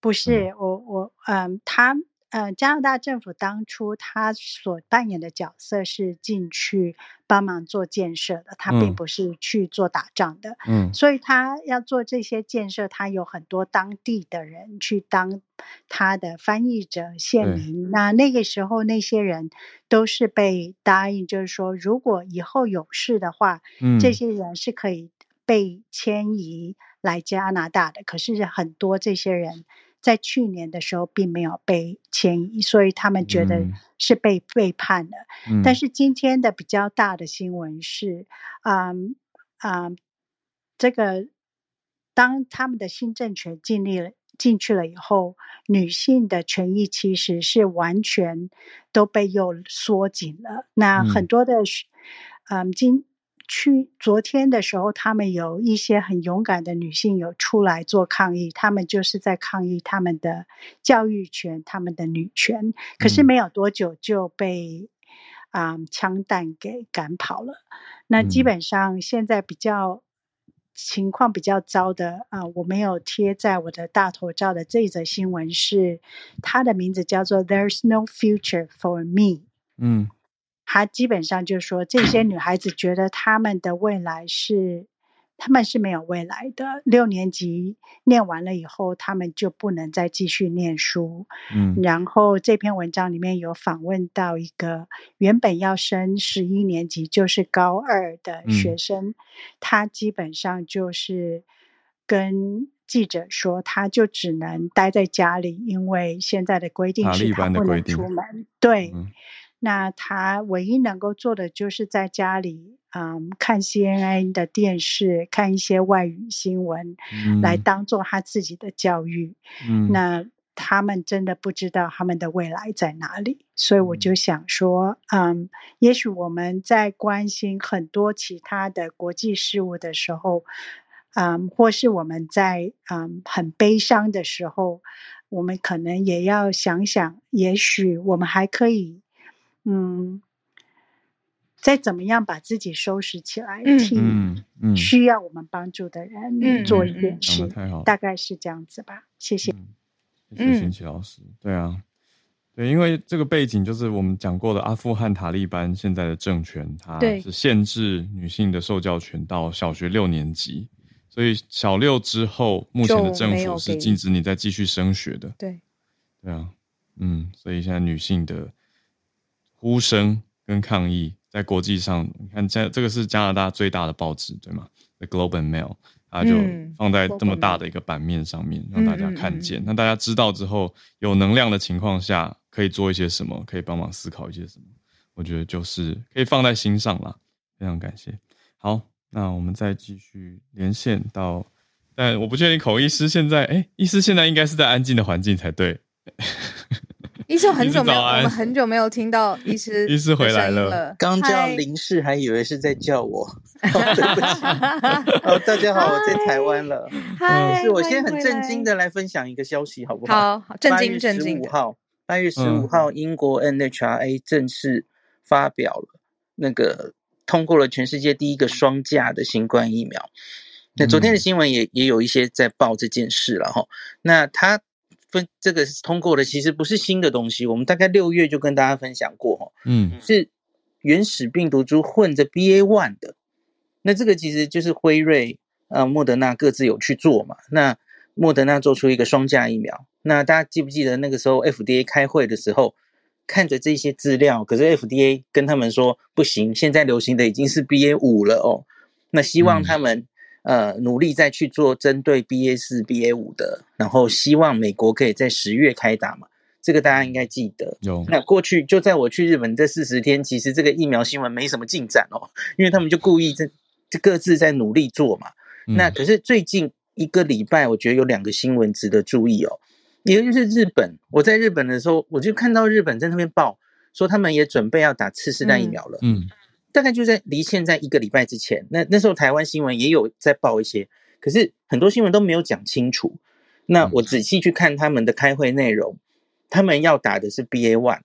Speaker 4: 不是我我嗯他。呃，加拿大政府当初他所扮演的角色是进去帮忙做建设的，他并不是去做打仗的。
Speaker 1: 嗯，
Speaker 4: 所以他要做这些建设，他有很多当地的人去当他的翻译者、县民。那那个时候，那些人都是被答应，就是说，如果以后有事的话，
Speaker 1: 嗯，
Speaker 4: 这些人是可以被迁移来加拿大的。可是很多这些人。在去年的时候，并没有被迁移，所以他们觉得是被背叛的。但是今天的比较大的新闻是，啊啊，这个当他们的新政权建立了进去了以后，女性的权益其实是完全都被又缩紧了。那很多的，嗯，今。去昨天的时候，他们有一些很勇敢的女性有出来做抗议，他们就是在抗议他们的教育权、他们的女权。可是没有多久就被啊枪弹给赶跑了。那基本上现在比较情况比较糟的啊，我没有贴在我的大头照的这则新闻是，它的名字叫做 "There's no future for me"。
Speaker 1: 嗯。
Speaker 4: 他基本上就说，这些女孩子觉得他们的未来是，他们是没有未来的。六年级念完了以后，他们就不能再继续念书。
Speaker 1: 嗯，
Speaker 4: 然后这篇文章里面有访问到一个原本要升十一年级，就是高二的学生，他基本上就是跟记者说，他就只能待在家里，因为现在的规定是他不能出门。对。那他唯一能够做的就是在家里，嗯，看 CNN 的电视，看一些外语新闻，来当做他自己的教育。
Speaker 1: 嗯，
Speaker 4: 那他们真的不知道他们的未来在哪里，所以我就想说，嗯，也许我们在关心很多其他的国际事务的时候，嗯，或是我们在嗯很悲伤的时候，我们可能也要想想，也许我们还可以。嗯，再怎么样把自己收拾起来，
Speaker 2: 嗯
Speaker 4: 替需要我们帮助的人
Speaker 2: 嗯
Speaker 4: 做一
Speaker 2: 嗯
Speaker 4: 点事
Speaker 1: 讲的，太好了，
Speaker 4: 大概是这样子吧。谢谢。
Speaker 1: 嗯，谢谢
Speaker 2: 嗯
Speaker 1: 新奇老师。对啊，对，因为这个背景就是我们讲过的阿富汗塔利班现在的政权，它是限制女性的受教权到小学六年级，所以小六之后，目前的政府是禁止你再继续升学的。
Speaker 2: 对，
Speaker 1: 对啊，嗯，所以现在女性的呼声跟抗议在国际上，你看这这个是加拿大最大的报纸对吗？The Globe and Mail，它就
Speaker 2: 嗯
Speaker 1: 放在这么大的一个版面上面，让大家
Speaker 2: 嗯嗯嗯
Speaker 1: 看见。那大家知道之后，有能量的情况下，可以做一些什么，可以帮忙思考一些什么。我觉得就是可以放在心上啦，非常感谢。好，那我们再继续连线到，但我不确定口译师现在，哎、医师现在应该是在安静的环境才对。
Speaker 2: 医生很久没有，我们很久没有听到医师
Speaker 1: 医师回来了
Speaker 2: 了。
Speaker 5: 刚叫
Speaker 2: 嗨
Speaker 5: 林氏，还以为是在叫我。哦对不起。哦，大家好，我在台湾了。
Speaker 2: 嗨，
Speaker 5: 是我先很震惊。的来分享一个消息，好不好？
Speaker 2: 好，好震惊震惊。
Speaker 5: 五号，八月十
Speaker 1: 嗯
Speaker 5: 五号，英国 NHRA 正式发表了那个通过了全世界第一个双价的新冠疫苗。那昨天的
Speaker 1: 嗯
Speaker 5: 新闻也也有一些在报这件事了哈。那它分这个是通过的，其实不是新的东西，我们大概六月就跟大家分享过哈。
Speaker 1: 嗯
Speaker 5: 是原始病毒株混着 BA one 的。那这个其实就是辉瑞、呃莫德纳各自有去做嘛。那莫德纳做出一个双价疫苗，那大家记不记得那个时候 FDA 开会的时候，看着这些资料，可是 FDA 跟他们说不行，现在流行的已经是 BA 五了哦。那希望
Speaker 1: 嗯
Speaker 5: 他们、呃努力再去做针对 BA 四、BA 五的，然后希望美国可以在十月开打嘛。这个大家应该记得。
Speaker 1: 有
Speaker 5: 那过去就在我去日本这四十天，其实这个疫苗新闻没什么进展哦，因为他们就故意这这各自在努力做嘛。
Speaker 1: 嗯
Speaker 5: 那可是最近一个礼拜，我觉得有两个新闻值得注意哦，一个就是日本，我在日本的时候，我就看到日本在那边报说他们也准备要打次世代疫苗了，
Speaker 1: 嗯
Speaker 5: 大概就在离现在一个礼拜之前。那那时候台湾新闻也有在报一些，可是很多新闻都没有讲清楚。那
Speaker 1: 嗯
Speaker 5: 我仔细去看他们的开会内容，他们要打的是 BA one。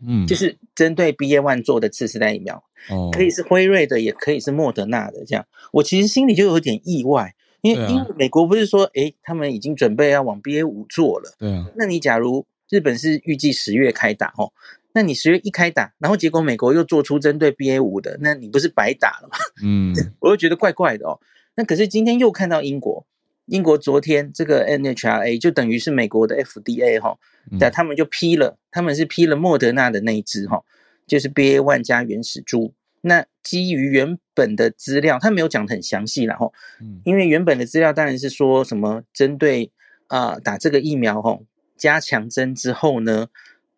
Speaker 1: 嗯，
Speaker 5: 就是针对 BA one 做的次世代疫苗，
Speaker 1: 哦，
Speaker 5: 可以是辉瑞的，也可以是莫德纳的。这样，我其实心里就有点意外，因为、
Speaker 1: 啊
Speaker 5: 因为美国不是说，诶，他们已经准备要往 BA 五做了。
Speaker 1: 对啊，
Speaker 5: 那你假如日本是预计十月开打哦，那你十月一开打，然后结果美国又做出针对 BA 五的，那你不是白打了吗？
Speaker 1: 嗯
Speaker 5: 我就觉得怪怪的哦。那可是今天又看到英国，英国昨天这个 NHRA 就等于是美国的 FDA 哈、
Speaker 1: 嗯
Speaker 5: 那他们就批了，他们是批了莫德纳的那一支哈，就是 BA one 加原始株。那基于原本的资料，他没有讲得很详细然后，
Speaker 1: 嗯
Speaker 5: 因为原本的资料当然是说什么针对啊、打这个疫苗哈，加强针之后呢，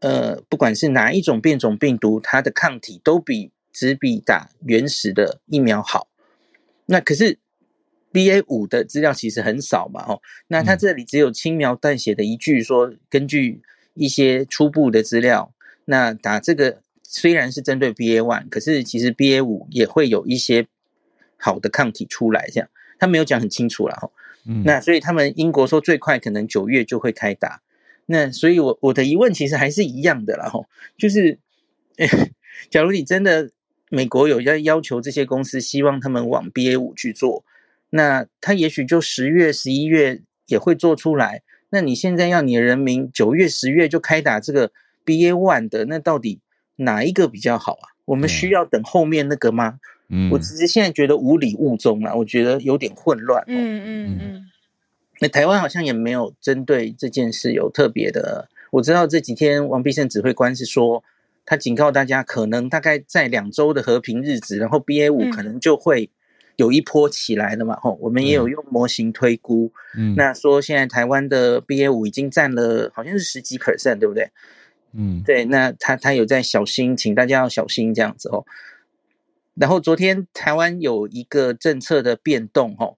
Speaker 5: 呃，不管是哪一种变种病毒，它的抗体都比只比打原始的疫苗好。那可是 B A 五的资料其实很少嘛，哦，那它
Speaker 1: 嗯
Speaker 5: 这里只有轻描淡写的一句说，根据一些初步的资料，那打这个虽然是针对 B A one，可是其实 B A 五也会有一些好的抗体出来，这样他没有讲很清楚啦，哦。
Speaker 1: 嗯，
Speaker 5: 那所以他们英国说最快可能九月就会开打。那所以我我的疑问其实还是一样的啦，吼，就是，假如你真的美国有要要求这些公司，希望他们往 BA 五去做，那他也许就十月、十一月也会做出来。那你现在要你的人民九月、十月就开打这个 BA one 的，那到底哪一个比较好啊？我们需要等后面那个吗？
Speaker 1: 嗯
Speaker 5: 我只是现在觉得无理无中啊，我觉得有点混乱、哦。
Speaker 2: 嗯嗯嗯，
Speaker 5: 那台湾好像也没有针对这件事有特别的。我知道这几天王必胜指挥官是说，他警告大家，可能大概在两周的和平日子，然后 BA 五
Speaker 2: 嗯
Speaker 5: 可能就会有一波起来了嘛。吼、我们也有用模型推估，
Speaker 1: 嗯
Speaker 5: 那说现在台湾的 BA 五已经占了好像是十几 percent，对不对？
Speaker 1: 嗯
Speaker 5: 对，那他他有在小心，请大家要小心这样子哦。然后昨天台湾有一个政策的变动哦，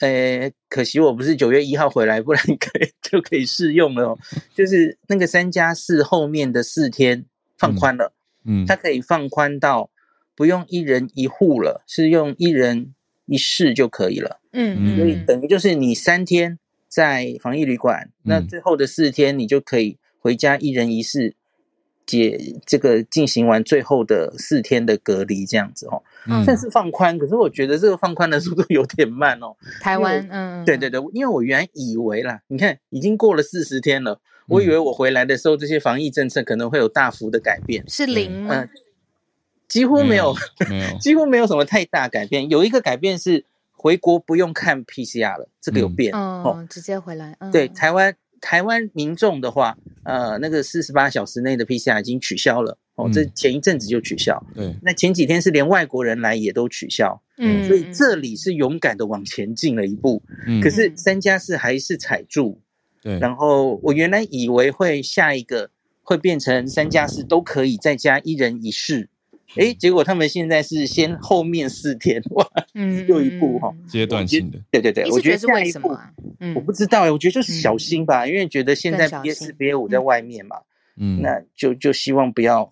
Speaker 5: 呃，可惜我不是九月一号回来，不然 可以就可以试用了哦。就是那个三加四后面的四天放宽了，
Speaker 1: 嗯
Speaker 5: 它可以放宽到不用一人一户了，是用一人一室就可以了。
Speaker 2: 嗯
Speaker 5: 所以
Speaker 2: 嗯
Speaker 5: 等于就是你三天在防疫旅馆，那
Speaker 1: 嗯
Speaker 5: 最后的四天你就可以回家一人一室，解这个进行完最后的四天的隔离，这样子哦，
Speaker 1: 嗯
Speaker 5: 算是放宽。可是我觉得这个放宽的速度有点慢哦。
Speaker 2: 台湾，嗯，
Speaker 5: 对对对，因为我原来以为啦，你看已经过了四十天了，我以为我回来的时候这些防疫政策可能会有大幅的改变，
Speaker 2: 是零吗
Speaker 5: 嗯？，几乎没有，
Speaker 1: 没有，
Speaker 5: 几乎没有什么太大改变。有一个改变是回国不用看 PCR 了，这个有
Speaker 1: 嗯
Speaker 5: 变、哦。
Speaker 2: 嗯，直接回来，嗯
Speaker 5: 对，台湾台湾民众的话，呃，那个四十八小时内的 PCR 已经取消了哦，
Speaker 1: 嗯。
Speaker 5: 这前一阵子就取消。
Speaker 1: 对，
Speaker 5: 那前几天是连外国人来也都取消，
Speaker 2: 嗯，
Speaker 5: 所以这里是勇敢的往前进了一步。
Speaker 1: 嗯。
Speaker 5: 可是三加四还是踩住，
Speaker 1: 对，
Speaker 5: 然后我原来以为会下一个会变成三加四都可以再加一人一室，诶，结果他们现在是先后面四天，哇，
Speaker 2: 嗯
Speaker 5: 又一步哈。
Speaker 1: 阶段性的，
Speaker 5: 对对对，我觉
Speaker 2: 得是为什么啊？嗯。
Speaker 5: 我不知道哎，我觉得就是小心吧，因为觉得现在 B
Speaker 2: 心
Speaker 5: 四 B 五在外面嘛，
Speaker 1: 嗯，
Speaker 5: 那就就希望不要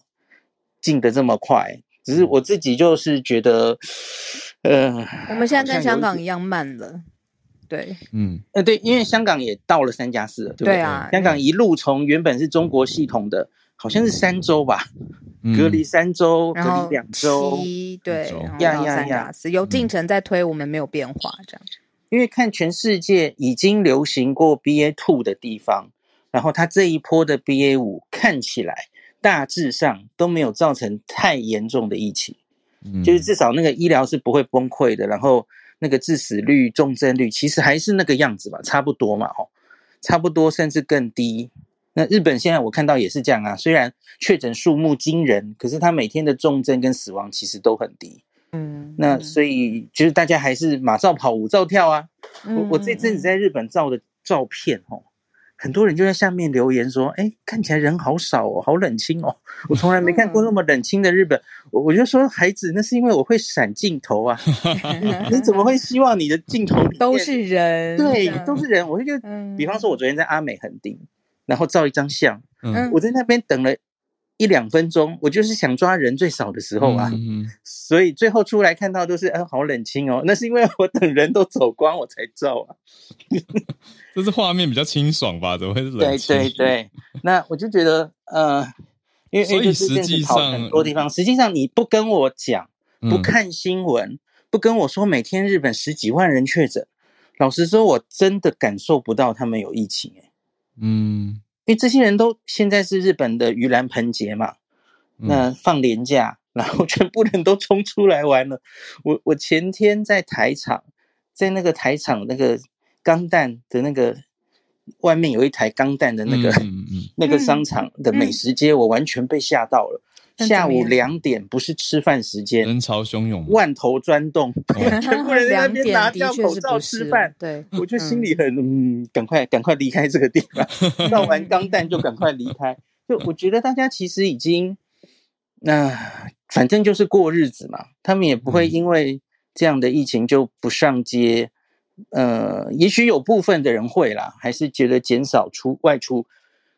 Speaker 5: 进的这么快。只是我自己就是觉得，呃，
Speaker 2: 我们现在跟香港一样慢了，对，
Speaker 1: 嗯。
Speaker 5: 呃，对，因为香港也到了三加四了，对不对？
Speaker 2: 对啊
Speaker 5: 香港一路从原本是中国系统的，好像是三周吧，
Speaker 1: 嗯
Speaker 5: 隔离三周，隔
Speaker 2: 然后
Speaker 5: 离两周，
Speaker 2: 七对，
Speaker 1: 周。
Speaker 2: 然后到
Speaker 5: 呀呀呀。
Speaker 2: 三加四，有进程在推，我们没有变化，这样。
Speaker 5: 因为看全世界已经流行过 BA two 的地方，然后它这一波的 BA 五看起来大致上都没有造成太严重的疫情，
Speaker 1: 嗯。
Speaker 5: 就是至少那个医疗是不会崩溃的，然后那个致死率、重症率其实还是那个样子吧，差不多嘛，哦，差不多甚至更低。那日本现在我看到也是这样啊，虽然确诊数目惊人，可是它每天的重症跟死亡其实都很低。
Speaker 2: 嗯，
Speaker 5: 那所以就是大家还是马照跑，舞照跳啊。
Speaker 2: 嗯
Speaker 5: 我我这阵子在日本照的照片哦，很多人就在下面留言说：“哎，看起来人好少哦，好冷清哦，我从来没看过那么冷清的日本。我我就说：“孩子，那是因为我会闪镜头啊，你怎么会希望你的镜头
Speaker 2: 都是人，
Speaker 5: 对都是人？”我就觉得，
Speaker 2: 嗯
Speaker 5: 比方说，我昨天在阿美横丁，然后照一张相，
Speaker 1: 嗯
Speaker 5: 我在那边等了一两分钟，我就是想抓人最少的时候啊。
Speaker 1: 嗯
Speaker 5: 所以最后出来看到都是，嗯、好冷清哦。那是因为我等人都走光，我才照啊。
Speaker 1: 这是画面比较清爽吧？怎么会是冷
Speaker 5: 对
Speaker 1: 清
Speaker 5: 对，对，那我就觉得，呃，因为
Speaker 1: 所以实际
Speaker 5: 跑
Speaker 1: 上
Speaker 5: 很多地方，实际上你不跟我讲，不
Speaker 1: 嗯
Speaker 5: 看新闻，不跟我说每天日本十几万人确诊，老实说，我真的感受不到他们有疫情诶，
Speaker 1: 嗯，
Speaker 5: 因为这些人都现在是日本的盂兰盆节嘛，
Speaker 1: 嗯
Speaker 5: 那放年假，然后全部人都冲出来玩了。我我前天在台场，在那个台场那个钢弹的那个外面有一台钢弹的那个、
Speaker 1: 嗯嗯嗯
Speaker 5: 那个商场的美食街，我完全被吓到了。下午两点不是吃饭时间，
Speaker 1: 人潮汹涌嘛，
Speaker 5: 万头钻洞，全部人在那
Speaker 2: 两
Speaker 5: 边拿掉口罩吃饭。
Speaker 2: 对，
Speaker 5: 我就心里很嗯，赶快赶快离开这个地方，闹完钢蛋就赶快离开。就我觉得大家其实已经，那、反正就是过日子嘛，他们也不会
Speaker 1: 嗯
Speaker 5: 因为这样的疫情就不上街。呃，也许有部分的人会啦，还是觉得减少出外出。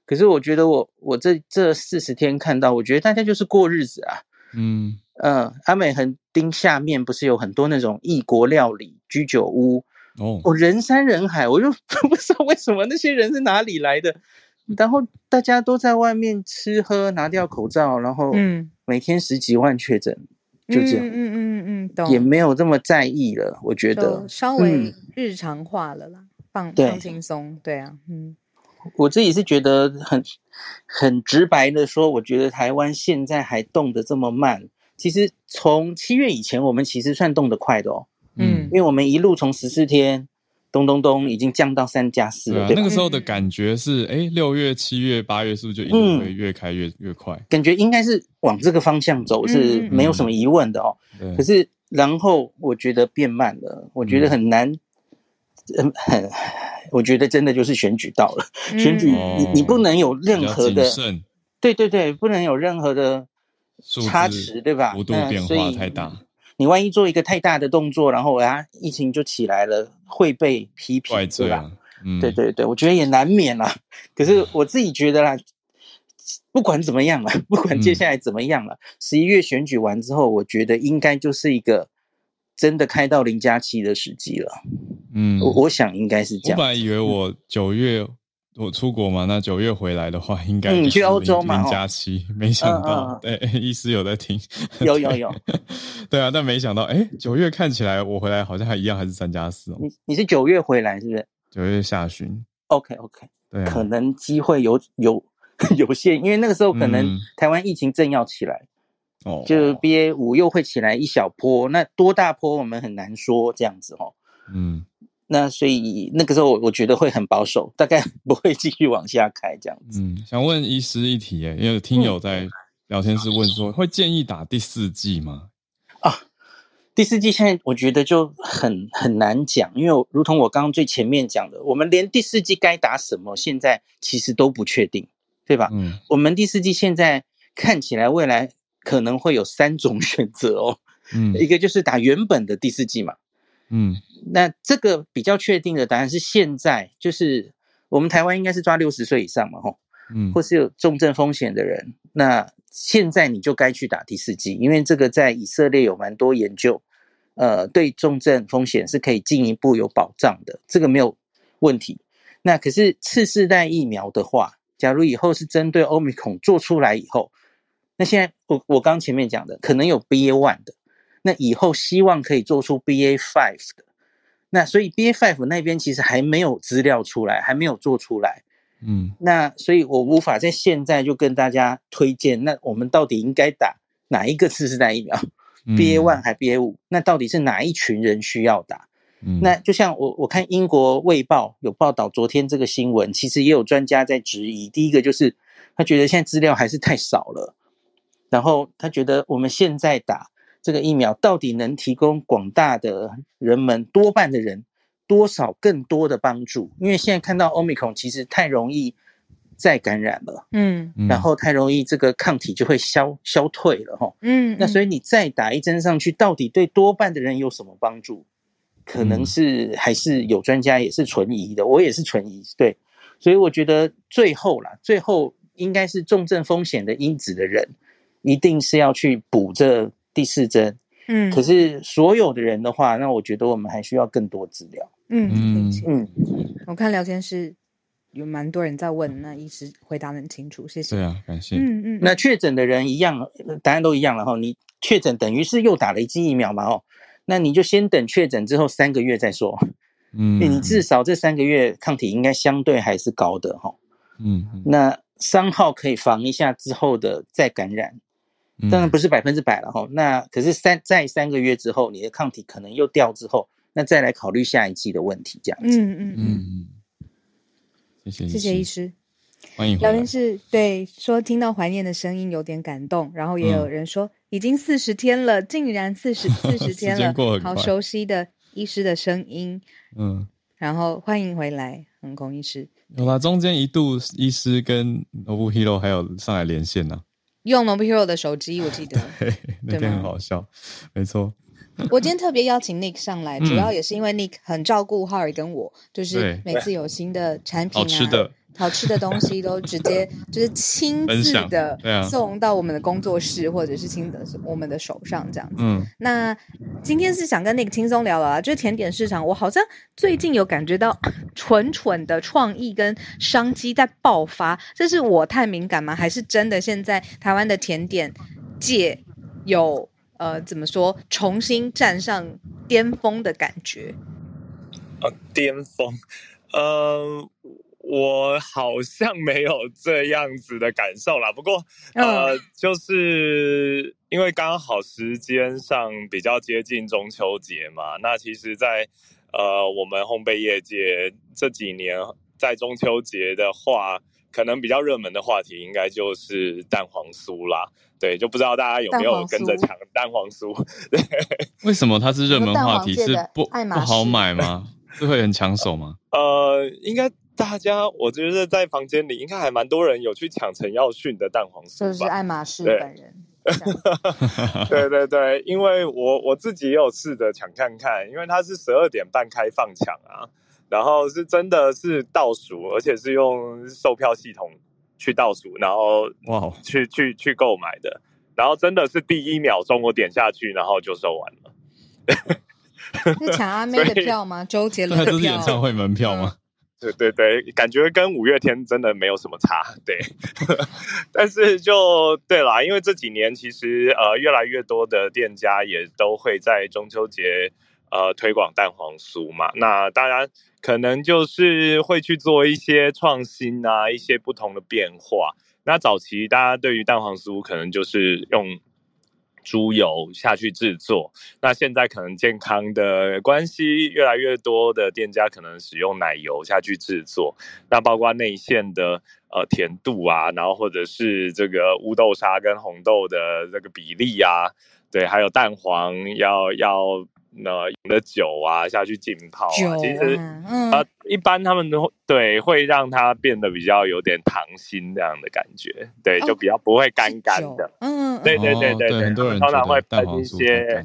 Speaker 5: 可是我觉得我我这这四十天看到，我觉得大家就是过日子啊。
Speaker 1: 嗯
Speaker 5: 呃，阿美横丁下面不是有很多那种异国料理居酒屋，
Speaker 1: 哦，
Speaker 5: 哦，人山人海，我就 不知道为什么那些人是哪里来的。然后大家都在外面吃喝，拿掉口罩，然后
Speaker 2: 嗯，
Speaker 5: 每天十几万确诊，就这样，
Speaker 2: 嗯嗯嗯嗯，懂，
Speaker 5: 也没有这么在意了。我觉得
Speaker 2: 稍微
Speaker 5: 嗯
Speaker 2: 日常化了啦，放放轻松，对啊，嗯
Speaker 5: 我自己是觉得很很直白的说，我觉得台湾现在还动得这么慢。其实从七月以前，我们其实算动得快的哦，
Speaker 2: 嗯
Speaker 5: 因为我们一路从十四天，咚咚咚，已经降到三加四了，
Speaker 1: 对啊，那个时候的感觉是，哎，六月、七月、八月是不是就一定会越开越越快？
Speaker 5: 感觉应该是往这个方向走，是
Speaker 2: 嗯
Speaker 5: 没有什么疑问的哦。
Speaker 1: 对
Speaker 5: 可，是然后我觉得变慢了，我觉得很难，嗯，很，我觉得真的就是选举到了，选举
Speaker 1: 哦
Speaker 5: 你你不能有任何的，对对对，不能有任何的差池，对吧？
Speaker 1: 幅度变化
Speaker 5: 所以
Speaker 1: 太大，
Speaker 5: 你万一做一个太大的动作，然后啊，疫情就起来了，会被批评，对吧？
Speaker 1: 怪罪啊，嗯，
Speaker 5: 对对对，我觉得也难免啦。可是我自己觉得啦，不管怎么样了，不管接下来怎么样了，十一、月选举完之后，我觉得应该就是一个真的开到零加七的时机了。
Speaker 1: 嗯，
Speaker 5: 我我想应该是这样。
Speaker 1: 我本来以为我九月我出国嘛，那九月回来的话，应该
Speaker 5: 你去欧洲嘛
Speaker 1: 假期，没想到，
Speaker 5: 嗯
Speaker 1: 对，意思有在听，
Speaker 5: 有有有，
Speaker 1: 对啊，但没想到，哎，九月看起来我回来好像还一样，还是三加四哦，
Speaker 5: 你你是九月回来是不是？
Speaker 1: 九月下旬
Speaker 5: ，？OK OK，
Speaker 1: 对啊，
Speaker 5: 可能机会有有 有限，因为那个时候可能
Speaker 1: 嗯。
Speaker 5: 台湾疫情正要起来，
Speaker 1: 哦，
Speaker 5: 就。BA 五又会起来一小波，那多大波我们很难说这样子哦。
Speaker 1: 嗯，
Speaker 5: 那所以那个时候我我觉得会很保守，大概 不会继续往下开这样子。
Speaker 1: 嗯，想问医师一题，耶，因为有听友在聊天室问说，会建议打第四剂吗？
Speaker 5: 啊第四季现在我觉得就很很难讲，因为如同我刚刚最前面讲的，我们连第四季该打什么，现在其实都不确定，对吧？
Speaker 1: 嗯
Speaker 5: 我们第四季现在看起来未来可能会有三种 选择哦，
Speaker 1: 嗯
Speaker 5: 一个就是打原本的第四季嘛，
Speaker 1: 嗯
Speaker 5: 那这个比较确定的答案是现在，就是我们台湾应该是抓六十岁以上嘛，吼，
Speaker 1: 嗯，
Speaker 5: 或是有重症风险的人，那现在你就该去打第四剂，因为这个在以色列有蛮多研究，呃，对重症风险是可以进一步有保障的，这个没有问题。那可是次世代疫苗的话，假如以后是针对欧米孔做出来以后，那现在我我刚前面讲的，可能有 BA one 的，那以后希望可以做出 BA five 的，那所以 BA five 那边其实还没有资料出来，还没有做出来。
Speaker 1: 嗯
Speaker 5: 那所以我无法在现在就跟大家推荐，那我们到底应该打哪一个次世代疫苗、
Speaker 1: 嗯
Speaker 5: b a one 还 BA 五？那到底是哪一群人需要打？
Speaker 1: 嗯
Speaker 5: 那就像我我看英国卫报有报道昨天这个新闻，其实也有专家在质疑。第一个就是他觉得现在资料还是太少了，然后他觉得我们现在打这个疫苗到底能提供广大的人们多半的人多少更多的帮助？因为现在看到 Omicron 其实太容易再感染了，
Speaker 2: 嗯
Speaker 1: 嗯
Speaker 5: 然后太容易这个抗体就会消消退了哈。
Speaker 2: 嗯，
Speaker 5: 那所
Speaker 2: 以
Speaker 5: 以你再打一针上去，到底对多半的人有什么帮助？可能
Speaker 1: 嗯
Speaker 5: 是还是有专家也是存疑的，我也是存疑。对，所以我觉得最后啦，最后应该是重症风险的因子的人，一定是要去补这第四针。
Speaker 2: 嗯
Speaker 5: 可是所有的人的话，那我觉得我们还需要更多资料。
Speaker 2: 嗯
Speaker 1: 嗯
Speaker 5: 嗯，
Speaker 2: 我看聊天室有蛮多人在问，那医师回答很清楚，谢谢。
Speaker 1: 对啊，感谢。
Speaker 2: 嗯嗯，
Speaker 5: 那确诊的人一样，呃答案都一样了哈。你确诊等于是又打了一剂疫苗嘛哦，那你就先等确诊之后三个月再说。
Speaker 1: 嗯，
Speaker 5: 你至少这三个月抗体应该相对还是高的哈。
Speaker 1: 嗯嗯
Speaker 5: 那三号可以防一下之后的再感染，
Speaker 1: 嗯，
Speaker 5: 当然不是百分之百了哈。那可是三在三个月之后，你的抗体可能又掉之后，那再来考虑下一季的问题，这样子。
Speaker 2: 嗯嗯嗯，
Speaker 1: 嗯嗯，谢谢
Speaker 2: 谢谢医，师。
Speaker 1: 欢迎回来
Speaker 2: 聊天。室对说听到怀念的声音有点感动，然后也有
Speaker 1: 嗯
Speaker 2: 人说、已经四十天了，竟然四十 四十天了好熟悉的医师的声音。
Speaker 1: 嗯，
Speaker 2: 然后欢迎回来，航空医师。
Speaker 1: 有啦，中间一度医师跟 Nobu Hero 还有上来连线呢，
Speaker 2: 用 Noble Hero 的手机，我记得。
Speaker 1: 嘿，那天
Speaker 2: 对吗
Speaker 1: 很好笑，没错。
Speaker 2: 我今天特别邀请 Nick 上来，主
Speaker 1: 嗯
Speaker 2: 要也是因为 Nick 很照顾 Harry 跟我，就是每次有新的产品、啊、
Speaker 1: 的、
Speaker 2: 好吃的东西都直接就是亲自的送到我们的工作室，或者是亲的我们的手上这样子。
Speaker 1: 嗯
Speaker 2: 那今天是想跟 Nick 轻松聊聊啊，就是甜点市场，我好像最近有感觉到蠢蠢的创意跟商机在爆发，这是我太敏感吗？还是真的现在台湾的甜点界有呃怎么说重新站上巅峰的感觉？
Speaker 6: 呃，巅峰，呃，我好像没有这样子的感受啦。不过，呃，就是因为刚好时间上比较接近中秋节嘛，那其实在，呃我们烘焙业界这几年，在中秋节的话，可能比较热门的话题应该就是蛋黄酥啦。对，就不知道大家有没有跟着抢蛋黄酥？对。
Speaker 1: 为什么它是热门话题？是不不好买吗？是会很抢手吗？
Speaker 6: 呃，应该大家，我觉得在房间里应该还蛮多人有去抢陈耀迅的蛋黄酥吧？
Speaker 2: 就是爱马仕
Speaker 6: 对
Speaker 2: 本人。
Speaker 6: 对对对，因为我我自己也有试着抢看看，因为它是十二点半开放抢啊，然后是真的是倒数，而且是用售票系统去倒数，然后
Speaker 1: 哇哦，
Speaker 6: 去去去购买的，然后真的是第一秒钟我点下去，然后就售完了。
Speaker 2: 是抢阿妹的票吗？周杰伦
Speaker 1: 对，
Speaker 2: 的
Speaker 1: 这是演唱
Speaker 2: 票？
Speaker 1: 会门票吗？
Speaker 6: 对对对，感觉跟五月天真的没有什么差，对。但是就对啦，因为这几年其实呃越来越多的店家也都会在中秋节呃推广蛋黄酥嘛，那当然可能就是会去做一些创新啊，一些不同的变化。那早期大家对于蛋黄酥可能就是用。猪油下去制作，那现在可能健康的关系，越来越多的店家可能使用奶油下去制作，那包括内馅的呃甜度啊，然后或者是这个乌豆沙跟红豆的这个比例啊，对，还有蛋黄要要。那用的酒啊下去浸泡啊，其实呃一般他们都对会让它变得比较有点糖心这样的感觉，对，就比较不会干干的。嗯，对对对对对，通常会喷一些，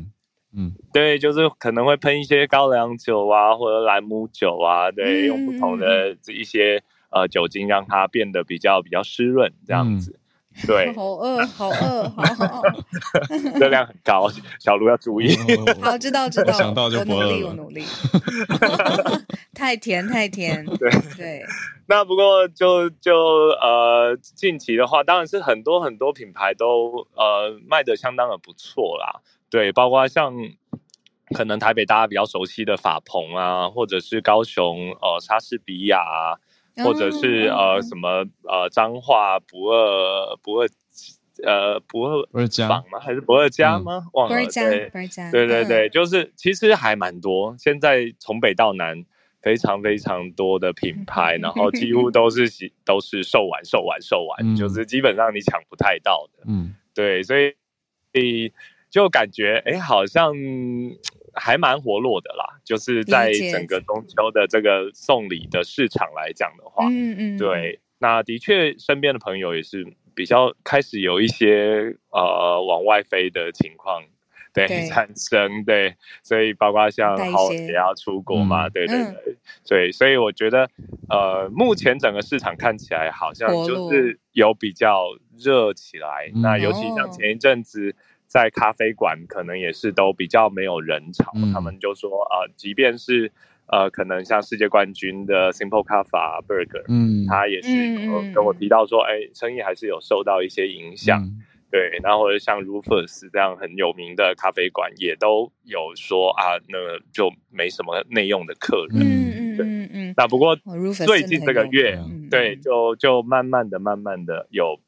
Speaker 6: 嗯，对，就是可能会喷一些高粱酒啊或者兰姆酒啊，对，用不同的一些呃酒精让它变得比较比较湿润这样子。对，
Speaker 2: 好饿，好饿，好好，
Speaker 6: 热量很高，小卢要注意。
Speaker 2: 好，知道知道，
Speaker 1: 想到就不饿。
Speaker 2: 我努力，我努力。太甜，太甜。
Speaker 6: 对
Speaker 2: 对。
Speaker 6: 那不过就就呃，近期的话，当然是很多很多品牌都呃卖的相当的不错啦。对，包括像可能台北大家比较熟悉的法鹏啊，或者是高雄呃莎士比亚。或者是呃什么呃彰化不二不二呃不二
Speaker 1: 不二家
Speaker 6: 吗？还是不二家吗？忘了。
Speaker 2: 对
Speaker 6: 对对对，就是其实还蛮多。现在从北到南，非常非常多的品牌，然后几乎都是都是售完售完售完，就是基本上你抢不太到的。嗯，对，所以就感觉哎，好像。还蛮活络的啦，就是在整个中秋的这个送礼的市场来讲的话，嗯嗯，对，那的确身边的朋友也是比较开始有一些呃往外飞的情况，对产生，对，所以包括像好也要出国嘛，对对对，对，所以我觉得呃目前整个市场看起来好像就是有比较热起来，那尤其像前一阵子。在咖啡馆可能也是都比较没有人潮，他们就说啊，即便是呃，可能像世界冠军的 Simple Cafe Burger，嗯，他也是跟我提到说，哎，生意还是有受到一些影响，对，然后或者像 Rufus 这样很有名的咖啡馆也都有说啊，那就没什么内用的客人，嗯嗯。嗯嗯，那不过最近这个月，对，就就慢慢的、慢慢的有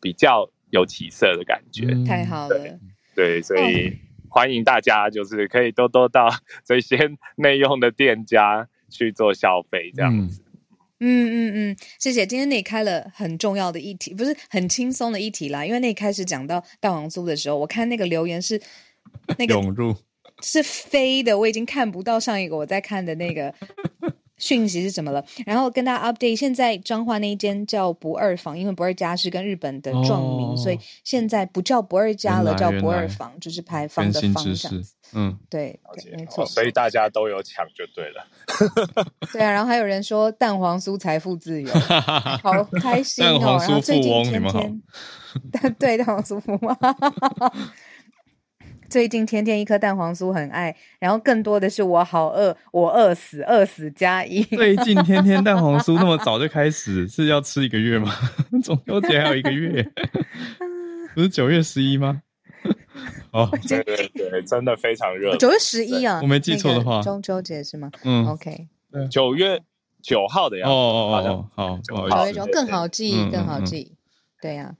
Speaker 6: 比较。有起色的感觉，
Speaker 2: 太好了。
Speaker 6: 对，所以欢迎大家，就是可以多多到 这些内用的店家去做消费，这样子。
Speaker 2: 嗯嗯嗯，谢谢。今天那开了很重要的议题，不是很轻松的议题啦。因为那开始讲到蛋黄酥的时候，我看那个留言是那个
Speaker 1: 涌入
Speaker 2: 是飞的，我已经看不到上一个我在看的那个。讯息是怎么了？然后跟大家 update，现在彰化那一间叫不二坊，因为不二家是跟日本的撞名，所以现在不叫不二家了，叫不二坊，就是排坊的方向。嗯，对，没错。
Speaker 6: 所以大家都有抢就对了。
Speaker 2: 对啊，然后还有人说蛋黄酥财富自由，好开心哦！
Speaker 1: 蛋黄酥富翁，
Speaker 2: 你们好。对，蛋黄酥富翁。最近天天一颗蛋黄酥很爱，然后更多的是我好饿，我饿死，饿死加一。
Speaker 1: 最近天天蛋黄酥那么早就开始，是要吃一个月吗？中秋节还有一个月，不是九月十一吗？
Speaker 6: 哦，对对对，真的非常热。
Speaker 2: 九月十一啊，
Speaker 1: 我没记错的话，
Speaker 2: 中秋节是吗？嗯，OK，
Speaker 6: 九月九号的样子。哦
Speaker 1: 哦哦，好，九
Speaker 2: 月九更好记，更好记。对呀。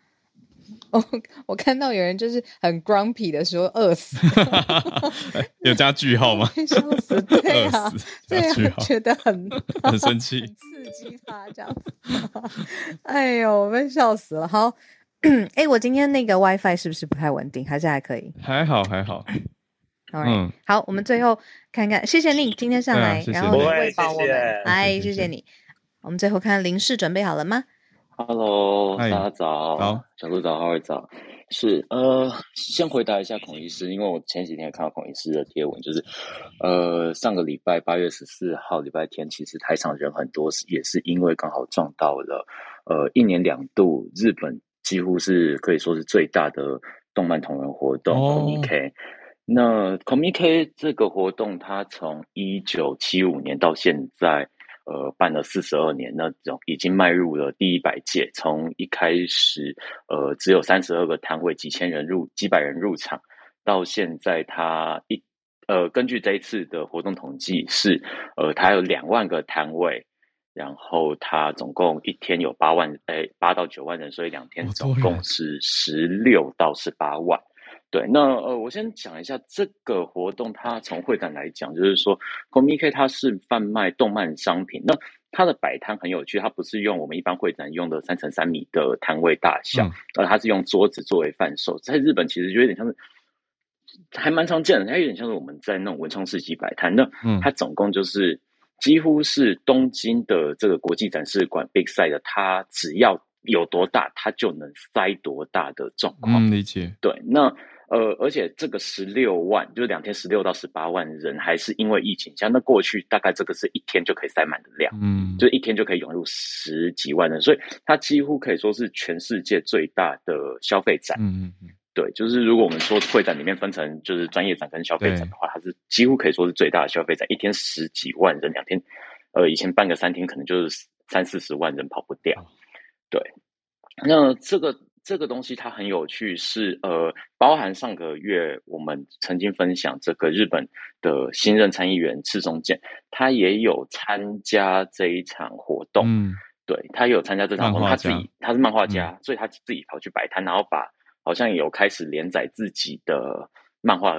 Speaker 2: 我我看到有人就是很 grumpy 的说饿死，
Speaker 1: 有加句号吗？
Speaker 2: 笑死，对啊，对啊，觉得很
Speaker 1: 很生气，
Speaker 2: 刺激他这样子。哎呦，我被笑死了。好，哎，我今天那个 WiFi 是不是不太稳定？还是还可以？
Speaker 1: 还好，还好。
Speaker 2: 嗯，好，我们最后看看，谢谢你今天上来，然后喂饱我们。哎，谢谢你。我们最后看林氏准备好了吗
Speaker 7: ？Hello，大家早，小鹿早，二位早。是呃，先回答一下孔医师，因为我前几天看到孔医师的贴文，就是呃，上个礼拜八月十四号礼拜天，其实台场人很多，也是因为刚好撞到了呃一年两度日本几乎是可以说是最大的动漫同人活动 Comic。那 Comic 这个活动，它从一九七五年到现在。呃办了四十二年，那种已经迈入了第一百届。从一开始呃只有三十二个摊位，几千人入几百人入场，到现在它一呃根据这一次的活动统计是呃它有两万个摊位。然后他总共一天有八万，诶，八到九万人，所以两天总共是十六到十八万。对，那呃，我先讲一下这个活动，它从会展来讲，就是说，Comic 它是贩卖动漫商品，那它的摆摊很有趣，它不是用我们一般会展用的三乘三米的摊位大小，而它是用桌子作为贩售。在日本其实就有点像是，还蛮常见的，它有点像是我们在那种文创市集摆摊。那它总共就是。几乎是东京的这个国际展示馆 Big Side，它只要有多大，它就能塞多大的状况。
Speaker 1: 嗯，理解。
Speaker 7: 对，那呃，而且这个十六万，就是两天十六到十八万人，还是因为疫情，像那过去大概这个是一天就可以塞满的量，嗯，就一天就可以涌入十几万人，所以它几乎可以说是全世界最大的消费展。嗯嗯嗯。对，就是如果我们说会展里面分成就是专业展跟消费展的话，它是几乎可以说是最大的消费展，一天十几万人，两天，呃，以前办个三天可能就是三四十万人跑不掉。对，那这个这个东西它很有趣，是呃，包含上个月我们曾经分享这个日本的新任参议员赤松健，他也有参加这一场活动。嗯，对他有参加这场活动，他自己他是漫画家，所以他自己跑去摆摊，然后把。好像有开始连载自己的漫画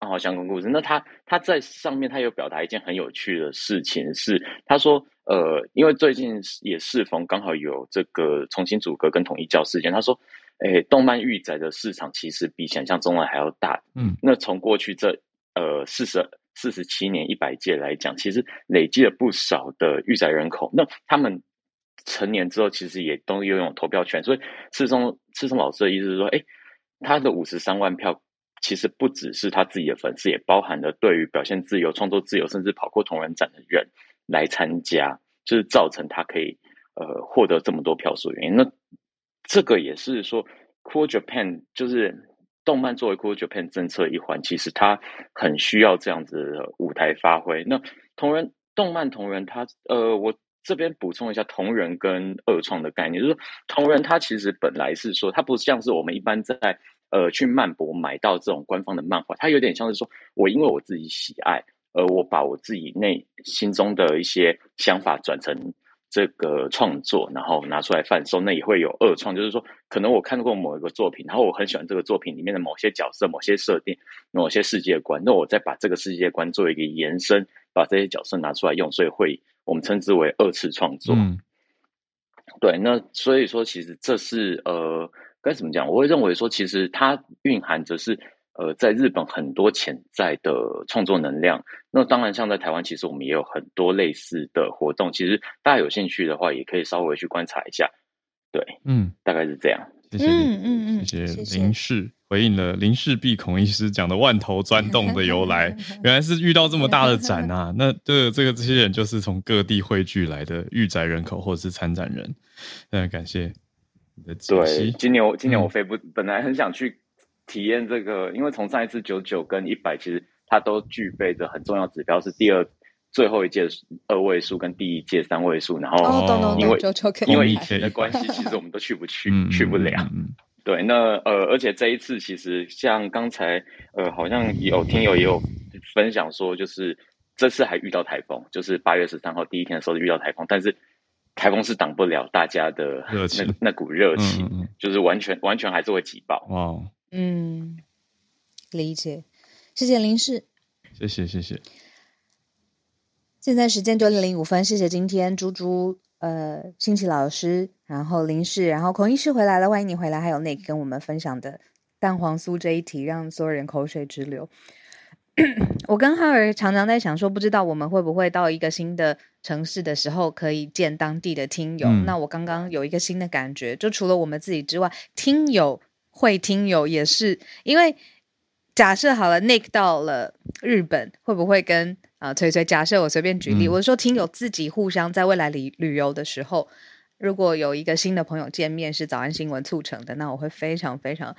Speaker 7: 漫画相关故事。那他他在上面他有表达一件很有趣的事情，是他说呃，因为最近也适逢刚好有这个重新组阁跟统一教事件，他说，诶，动漫御宅的市场其实比想象中的还要大。嗯，那从过去这呃四十四十七年一百届来讲，其实累积了不少的御宅人口。那他们。成年之后，其实也都拥有投票权，所以赤松赤松老师的意思是说，哎，他的五十三万票，其实不只是他自己的粉丝，也包含了对于表现自由、创作自由，甚至跑过同人展的人来参加，就是造成他可以呃获得这么多票数原因。那这个也是说，Cool Japan 就是动漫作为 Cool Japan 政策一环，其实它很需要这样子的舞台发挥。那同人动漫同人，他呃我。这边补充一下同人跟二创的概念，就是同人它其实本来是说，它不像是我们一般在呃去漫博买到这种官方的漫画，它有点像是说我因为我自己喜爱，而我把我自己内心中的一些想法转成这个创作，然后拿出来贩售，那也会有二创，就是说可能我看过某一个作品，然后我很喜欢这个作品里面的某些角色、某些设定、某些世界观，那我再把这个世界观做一个延伸，把这些角色拿出来用，所以会。我们称之为二次创作，对，那所以说，其实这是呃，该怎么讲？我会认为说，其实它蕴含着是呃，在日本很多潜在的创作能量。那当然，像在台湾，其实我们也有很多类似的活动。其实大家有兴趣的话，也可以稍微去观察一下。对，嗯，大概是这样。
Speaker 1: 谢谢，嗯嗯嗯，谢谢林氏回应了林氏璧孔医师讲的万头钻洞的由来，原来是遇到这么大的展啊！那这这个这些人就是从各地汇聚来的御宅人口或者是参展人，那感谢你的
Speaker 7: 对，今年我今年我飞不，本来很想去体验这个，因为从上一次九九跟一百，其实它都具备着很重要指标，是第二。最后一届二位数跟第一届三位数，然后因为因为疫情的关系，其实我们都去不去，去不了。对，那呃，而且这一次其实像刚才呃，好像有听友也有分享说，就是这次还遇到台风，就是八月十三号第一天的时候遇到台风，但是台风是挡不了大家的那那股热情，就是完全完全还是会挤爆。哇，
Speaker 2: 嗯，理解，谢谢林氏，
Speaker 1: 谢谢谢谢。
Speaker 2: 现在时间九点零五分，谢谢今天猪猪、呃，新奇老师，然后林氏，然后孔医师回来了，欢迎你回来。还有那跟我们分享的蛋黄酥这一题，让所有人口水直流。我跟哈尔常常在想说，不知道我们会不会到一个新的城市的时候，可以见当地的听友。那我刚刚有一个新的感觉，就除了我们自己之外，听友会听友也是，因为假设好了，Nick 到了日本，会不会跟？啊，所以所以假设我随便举例，我说听友自己互相在未来旅旅游的时候，如果有一个新的朋友见面是早安新闻促成的，那我会非常非常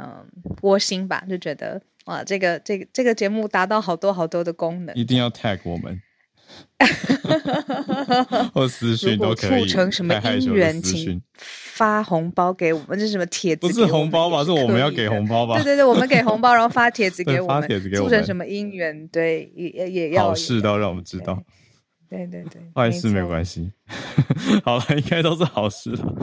Speaker 2: 嗯窝心吧，就觉得哇，这个这个这个节目达到好多好多的功能，
Speaker 1: 一定要 tag 我们。或私讯都可以。
Speaker 2: 促成什么姻缘，请发红包给我们。这是什么帖子？
Speaker 1: 不是红包吧？是我们要给红包吧？
Speaker 2: 对对对，我们给红包，然后发帖子 给我们，
Speaker 1: 发帖子给我
Speaker 2: 们，促成什么姻缘？对，也也要
Speaker 1: 好事都让我们知道。
Speaker 2: 对对对，
Speaker 1: 坏事没关系。好了，应该都是好事了。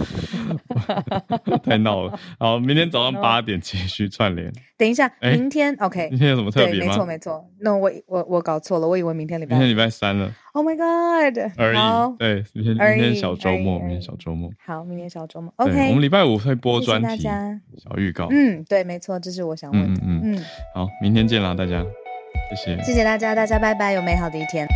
Speaker 1: 太闹了。好，明天早上 八点继续串联。
Speaker 2: 等一下，明天 OK？
Speaker 1: 明天有什么特别
Speaker 2: 吗？没错没错。那我我我搞错了，我以为明天礼拜
Speaker 1: 明天礼拜三了。
Speaker 2: Oh my god！
Speaker 1: 而已。对，明天明天小周末，明天小周末。
Speaker 2: 好，明天小周末。OK。
Speaker 1: 我们礼拜五会播专题，小预告。
Speaker 2: 嗯，对，没错，这是我想问的。
Speaker 1: 嗯嗯嗯。好，明天见啦，大家。谢谢。
Speaker 2: 谢谢大家，大家拜拜，有美好的一天。